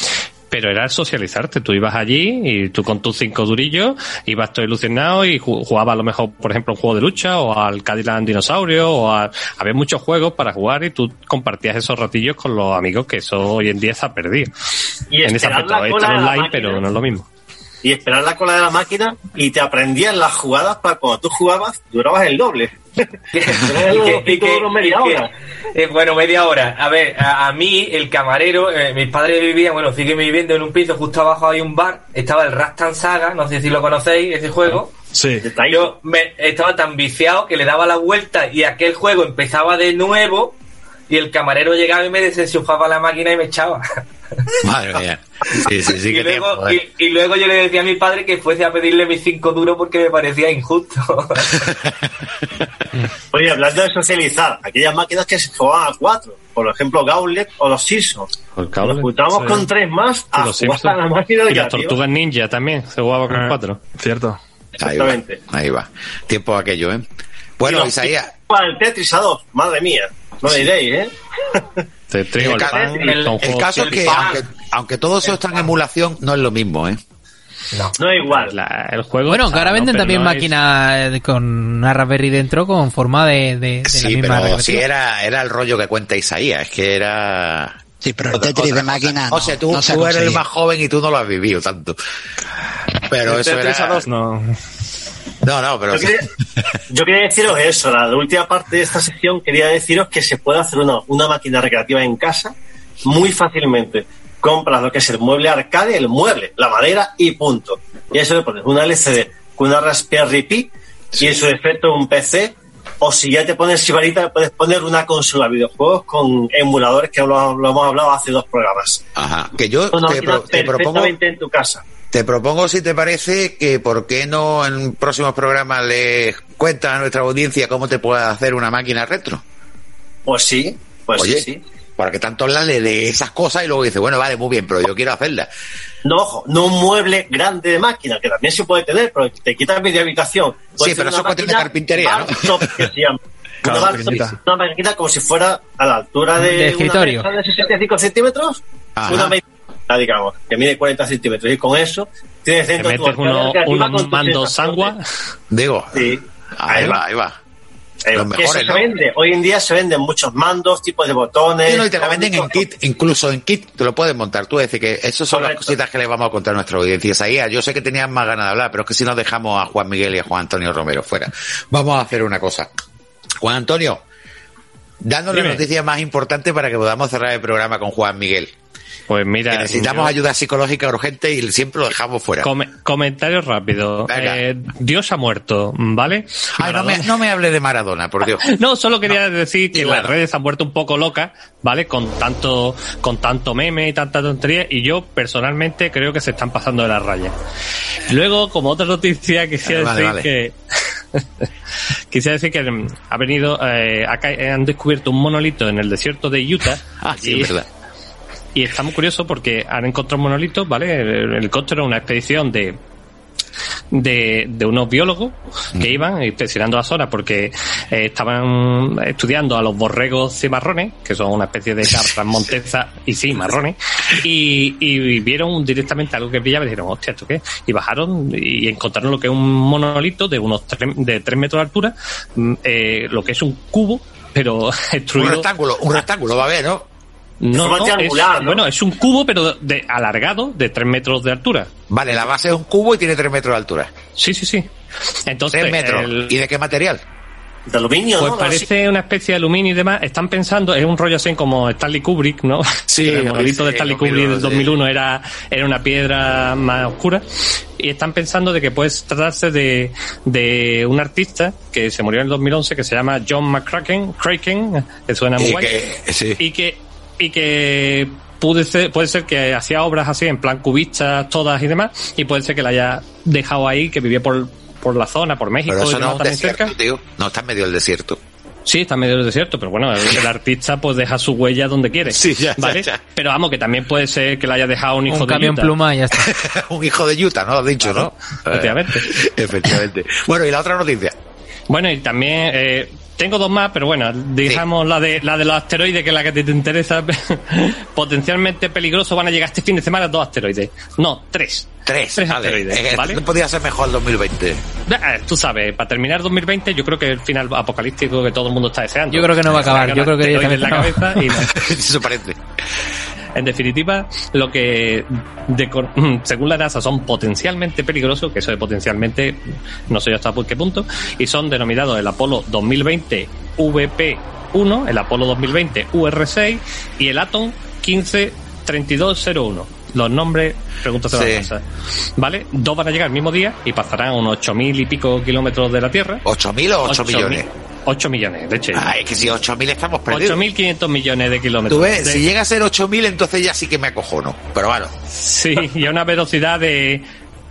Pero era socializarte, tú ibas allí y tú con tus cinco durillos ibas todo ilusionado y ju- jugabas a lo mejor, por ejemplo, un juego de lucha o al Cadillac Dinosaurio o a, había muchos juegos para jugar y tú compartías esos ratillos con los amigos que eso hoy en día se ha perdido. Y en ese aspecto, la online, pero no es lo mismo. y esperar la cola de la máquina y te aprendías las jugadas para cuando tú jugabas durabas el doble. Eh, bueno, media hora. A ver, a, a mí, el camarero, eh, mis padres vivían, bueno, siguen viviendo en un piso, justo abajo hay un bar, estaba el Rastan Saga, no sé si lo conocéis, ese juego. Sí. Yo me, estaba tan viciado que le daba la vuelta y aquel juego empezaba de nuevo y el camarero llegaba y me desenchufaba la máquina y me echaba. Madre mía. Sí, sí, sí, [laughs] y, que luego, tiempo, ¿eh? y, y luego yo le decía a mi padre que fuese a pedirle mis cinco duros porque me parecía injusto. [laughs] Oye, hablando de socializar, aquellas máquinas que se jugaban a cuatro, por ejemplo Gauntlet o los Simpsons. Cable. Nos juntamos Sí. con tres más a Los jugar Simpsons. a la máquina y las tortugas ninja también, se jugaba con Ah. cuatro. Cierto. Ahí va, Exactamente. ahí va. Tiempo aquello, ¿eh? Bueno, Isaías, Para el Tetris a dos, madre mía. No diréis, ¿eh? Te el, el ca- pan, el- son el juegos caso es que, aunque, aunque todo eso está en emulación, no es lo mismo, ¿eh? no. No es igual. La- el juego Bueno, que ahora venden también no máquinas eh, con una Raspberry dentro con forma de, de, de la Sí, misma pero sí era, era el rollo que cuenta Isaías, es que era... Sí, pero el Tetris de máquina no, o sea, tú, no se tú eres el más joven y tú no lo has vivido tanto. Pero El eso Tetris era... a dos no. No, no, pero... Yo quería, yo quería deciros eso, la última parte de esta sección quería deciros que se puede hacer una, una máquina recreativa en casa muy fácilmente. Compras lo que es el mueble arcade, el mueble, la madera y punto. Y eso le pones una LCD con una Raspberry Pi y en su defecto un PC. O si ya te pones sibarita, le puedes poner una consola de videojuegos con emuladores que lo, lo hemos hablado hace dos programas. Ajá, que yo Una te, máquina pro- te propongo... en tu casa. Te propongo, si te parece, que por qué no en próximos programas les cuentas a nuestra audiencia cómo te puedes hacer una máquina retro. Pues sí, pues Oye, sí, sí. porque tanto hablarle de esas cosas y luego dice, bueno, vale, muy bien, pero yo quiero hacerla. No, ojo, no un mueble grande de máquina, que también se puede tener, pero te quitas media habitación. Puede Sí, pero eso una es cuestión de carpintería, ¿no? que se llama. [laughs] Claro, una, una máquina como si fuera a la altura de, De una escritorio. mesa de 65 centímetros, Ajá. una digamos, que mide 40 centímetros. Y con eso tienes dentro tu metes arcade uno- unos mandos sangua. Digo, Sí. ahí va, ahí va. Eh, eso mejores, se ¿no? vende. Hoy en día se venden muchos mandos, tipos de botones. Sí, no, y te la venden en kit, incluso en kit, te lo puedes montar. Tú decir que esas son las cositas que le vamos a contar a nuestra audiencia. Isaías, yo sé que tenías más ganas de hablar, pero es que si no dejamos a Juan Miguel y a Juan Antonio Romero fuera. Vamos a hacer una cosa. Juan Antonio, danos la Dime. noticia más importante para que podamos cerrar el programa con Juan Miguel. Pues mira, Que necesitamos yo- ayuda psicológica urgente y siempre lo dejamos fuera. come- comentario rápido. Eh, Dios ha muerto, ¿vale? Ay, no me, no me hable de Maradona, por Dios. [laughs] No, solo quería decir que las redes han vuelto un poco locas, ¿vale? Con tanto, con tanto meme y tanta tontería, y yo personalmente creo que se están pasando de la raya. Luego, como otra noticia, quisiera Vale, decir vale. que [laughs] quisiera decir que ha venido, eh, acá han descubierto un monolito en el desierto de Utah. Ah, sí, es verdad. Y está muy curioso porque han encontrado un monolito, ¿vale? El el helicóptero, una expedición de de, de unos biólogos que iban inspeccionando la zona porque eh, estaban estudiando a los borregos cimarrones, que son una especie de [laughs] cartas monteza y sí, marrones, y, y vieron directamente algo que brillaba y dijeron, hostia, ¿esto qué? Y bajaron y encontraron lo que es un monolito de unos tres, de 3 metros de altura, mm, eh, lo que es un cubo, pero [laughs] Un rectángulo, un rectángulo va a ver, ¿no? No, no, es, bueno, es un cubo, pero de alargado de 3 metros de altura. Vale, la base es un cubo y tiene 3 metros de altura. Sí, sí, sí. Entonces, 3 metros. ¿Y de qué material? De aluminio, Pues parece una especie de aluminio y demás. Están pensando, es un rollo así como Stanley Kubrick, ¿no? [laughs] Sí, el modelito de Stanley 2001, Kubrick del sí. 2001 era, era una piedra más oscura. Y están pensando de que puede tratarse de, de un artista que se murió en el 2011 que se llama John McCracken, Kraken, que suena muy Y guay. que- sí. Y que, y que puede ser, puede ser que hacía obras así en plan cubistas todas y demás. Y puede ser que la haya dejado ahí, que vivía por, por la zona, por México Pero y eso no es desierto, cerca. tío. No, está en medio del desierto. Sí, está en medio del desierto, pero bueno, el, el artista pues deja su huella donde quiere. Sí, ya, ¿vale? ya. Pero vamos, que también puede ser que le haya dejado un hijo Un de camión Utah. pluma y ya está. [laughs] un hijo de Utah, ¿no? Lo has dicho, ¿no? Efectivamente. [laughs] Efectivamente. Bueno, y la otra noticia. Bueno, y también eh, tengo dos más, pero bueno, digamos la de la de los asteroides, que es la que te, te interesa. [laughs] Potencialmente peligroso van a llegar este fin de semana dos asteroides. No, tres. Tres. Tres vale. asteroides, Es que ¿vale? No podía ser mejor el 2020. Eh, Tú sabes, para terminar 2020, yo creo que el final apocalíptico que todo el mundo está deseando. Yo creo que no va a acabar, yo creo que Asteroides en la cabeza y [laughs] Eso parece. En definitiva, lo que de [clears throat] según la NASA son potencialmente peligrosos, que eso de potencialmente no sé hasta por qué punto, y son denominados el Apolo 2020 VP1, el Apolo 2020 UR6 y el Atom 153201. Los nombres, pregúntate a Sí. la NASA. ¿Vale? Dos van a llegar el mismo día y pasarán unos 8.000 y pico kilómetros de la Tierra. ¿8.000 o 8 millones? 8 millones, de hecho. Ah, es que si 8.000 estamos perdidos. 8.500 millones de kilómetros. Tú ves, De- si llega a ser 8.000, entonces ya sí que me acojono. Pero bueno, Sí, y a una velocidad de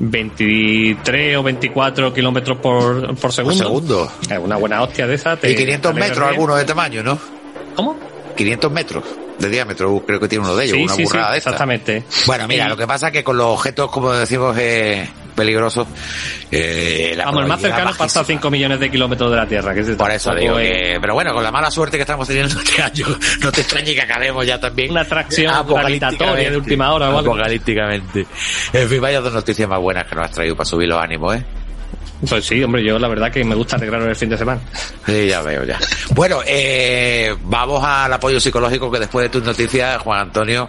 23 o 24 kilómetros por, por segundo. segundo. Es una buena hostia de esa. te- y 500 te metros algunos de tamaño, ¿no? ¿Cómo? 500 metros de diámetro, creo que tiene uno de ellos, Sí, una sí, sí, burrada de exactamente. Bueno, mira, lo que pasa es que con los objetos, como decimos, eh, peligrosos, eh, la Vamos, el más cercano pasa a bajísima. 5 millones de kilómetros de la Tierra. Que ese Por eso digo es que, pero bueno, con la mala suerte que estamos teniendo este [laughs] año, no te extrañe que acabemos ya también. Una atracción gravitatoria de última hora. Apocalípticamente. En fin, vaya dos noticias más buenas que nos has traído para subir los ánimos, ¿eh? Pues sí, hombre, yo la verdad que me gusta alegraros el fin de semana. Sí, ya veo, ya. Bueno, eh, vamos al apoyo psicológico que después de tus noticias, Juan Antonio,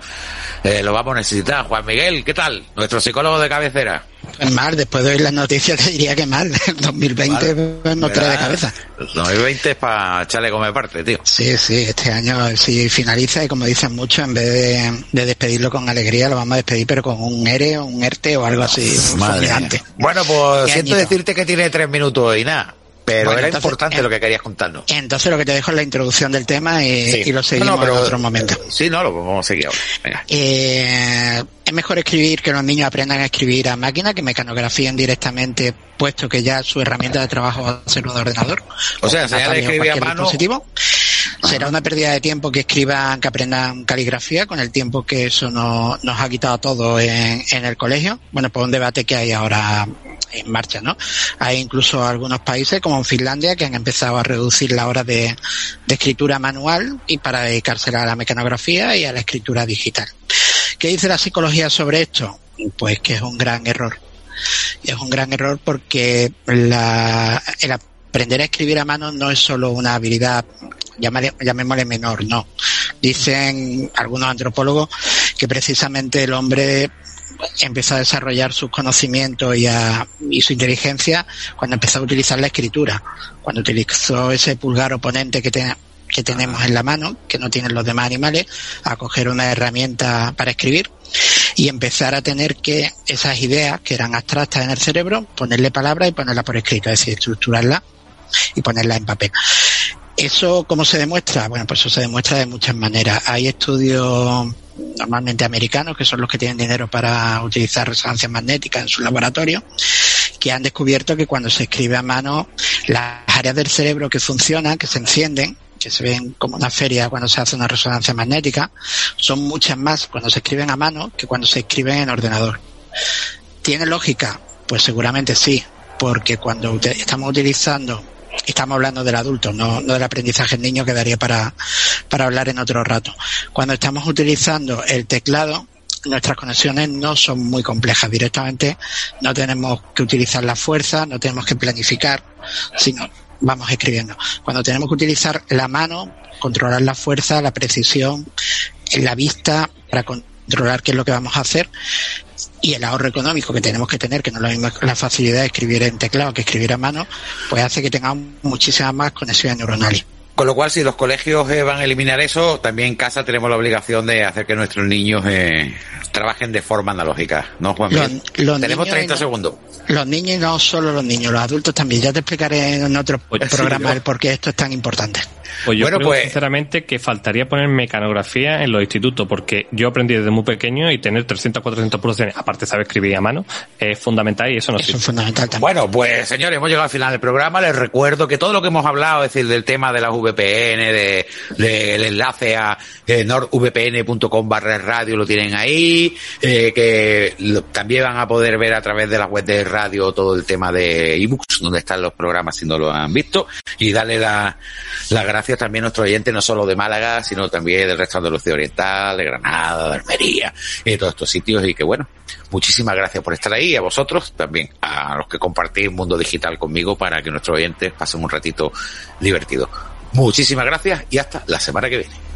eh, lo vamos a necesitar. Juan Miguel, ¿qué tal? Nuestro psicólogo de cabecera. Pues mal, después de oír las noticias [laughs] te diría que mal. El 2020 pues, nos trae de cabeza. 2020 es para echarle come parte, tío. Sí, sí, este año si finaliza y como dicen muchos, en vez de, de despedirlo con alegría, lo vamos a despedir pero con un ERE o un ERTE o algo así Madre. Bueno, pues siento añito. decirte que tiene tres minutos y nada. Pero Bueno, era entonces, importante eh, lo que querías contarnos. Entonces lo que te dejo es la introducción del tema y, Sí. y lo seguimos No, no, pero- en otro momento. Sí, no, lo vamos a seguir ahora. Venga. Eh, es mejor escribir que los niños aprendan a escribir a máquina que mecanografíen directamente, puesto que ya su herramienta de trabajo va a ser un ordenador. O sea, enseñar a escribir a mano. dispositivo. Será una pérdida de tiempo que escriban, que aprendan caligrafía con el tiempo que eso no- nos ha quitado a todos en, en el colegio. Bueno, pues un debate que hay ahora en marcha, ¿no? Hay incluso algunos países como Finlandia que han empezado a reducir la hora de, escritura manual y para dedicársela a la mecanografía y a la escritura digital. ¿Qué dice la psicología sobre esto? Pues que es un gran error. Es un gran error porque la, aprender a escribir a mano no es solo una habilidad, llamémosle menor, no. Dicen algunos antropólogos que precisamente el hombre empezó a desarrollar sus conocimientos y, a- y su inteligencia cuando empezó a utilizar la escritura, cuando utilizó ese pulgar oponente que, te- que tenemos en la mano, que no tienen los demás animales, a coger una herramienta para escribir y empezar a tener que esas ideas que eran abstractas en el cerebro, ponerle palabras y ponerlas por escrito, es decir, estructurarlas y ponerlas en papel. ¿Eso cómo se demuestra? Bueno, pues eso se demuestra de muchas maneras. Hay estudios normalmente americanos, que son los que tienen dinero para utilizar resonancias magnéticas en su laboratorio, que han descubierto que cuando se escribe a mano, las áreas del cerebro que funcionan, que se encienden, que se ven como una feria cuando se hace una resonancia magnética, son muchas más cuando se escriben a mano que cuando se escriben en ordenador. ¿Tiene lógica? Pues seguramente sí, porque cuando estamos utilizando, estamos hablando del adulto, no, del aprendizaje en niño, quedaría para, para hablar en otro rato. Cuando estamos utilizando el teclado, nuestras conexiones no son muy complejas. Directamente no tenemos que utilizar la fuerza, no tenemos que planificar, sino vamos escribiendo. Cuando tenemos que utilizar la mano, controlar la fuerza, la precisión, la vista, para controlar qué es lo que vamos a hacer, y el ahorro económico que tenemos que tener, que no es la misma la facilidad de escribir en teclado que escribir a mano, pues hace que tengamos muchísimas más conexiones neuronales. Con lo cual, si los colegios eh, van a eliminar eso, también en casa tenemos la obligación de hacer que nuestros niños eh, trabajen de forma analógica, ¿no, Juan? tenemos 30 segundos. Los niños y no solo los niños, los adultos también. Ya te explicaré en otro pues programa el por qué esto es tan importante. Pues yo creo pues- sinceramente que faltaría poner mecanografía en los institutos, porque yo aprendí desde muy pequeño y tener 300, 400 producciones, aparte de saber escribir a mano, es fundamental y eso no es fundamental también. Bueno, pues señores, hemos llegado al final del programa. Les recuerdo que todo lo que hemos hablado, es decir, del tema de las VPN, del de, enlace a eh, nordvpn.com barra radio, lo tienen ahí, eh, que también van a poder ver a través de la web de radio todo el tema de ebooks, donde están los programas si no lo han visto, y darle la, la gracias también a nuestros oyentes, no solo de Málaga, sino también del resto de Andalucía Oriental, de Granada, de Almería, y de todos estos sitios. Y que bueno, muchísimas gracias por estar ahí, a vosotros, también a los que compartís Mundo Digital conmigo para que nuestros oyentes pasen un ratito divertido. Muchísimas gracias y hasta la semana que viene.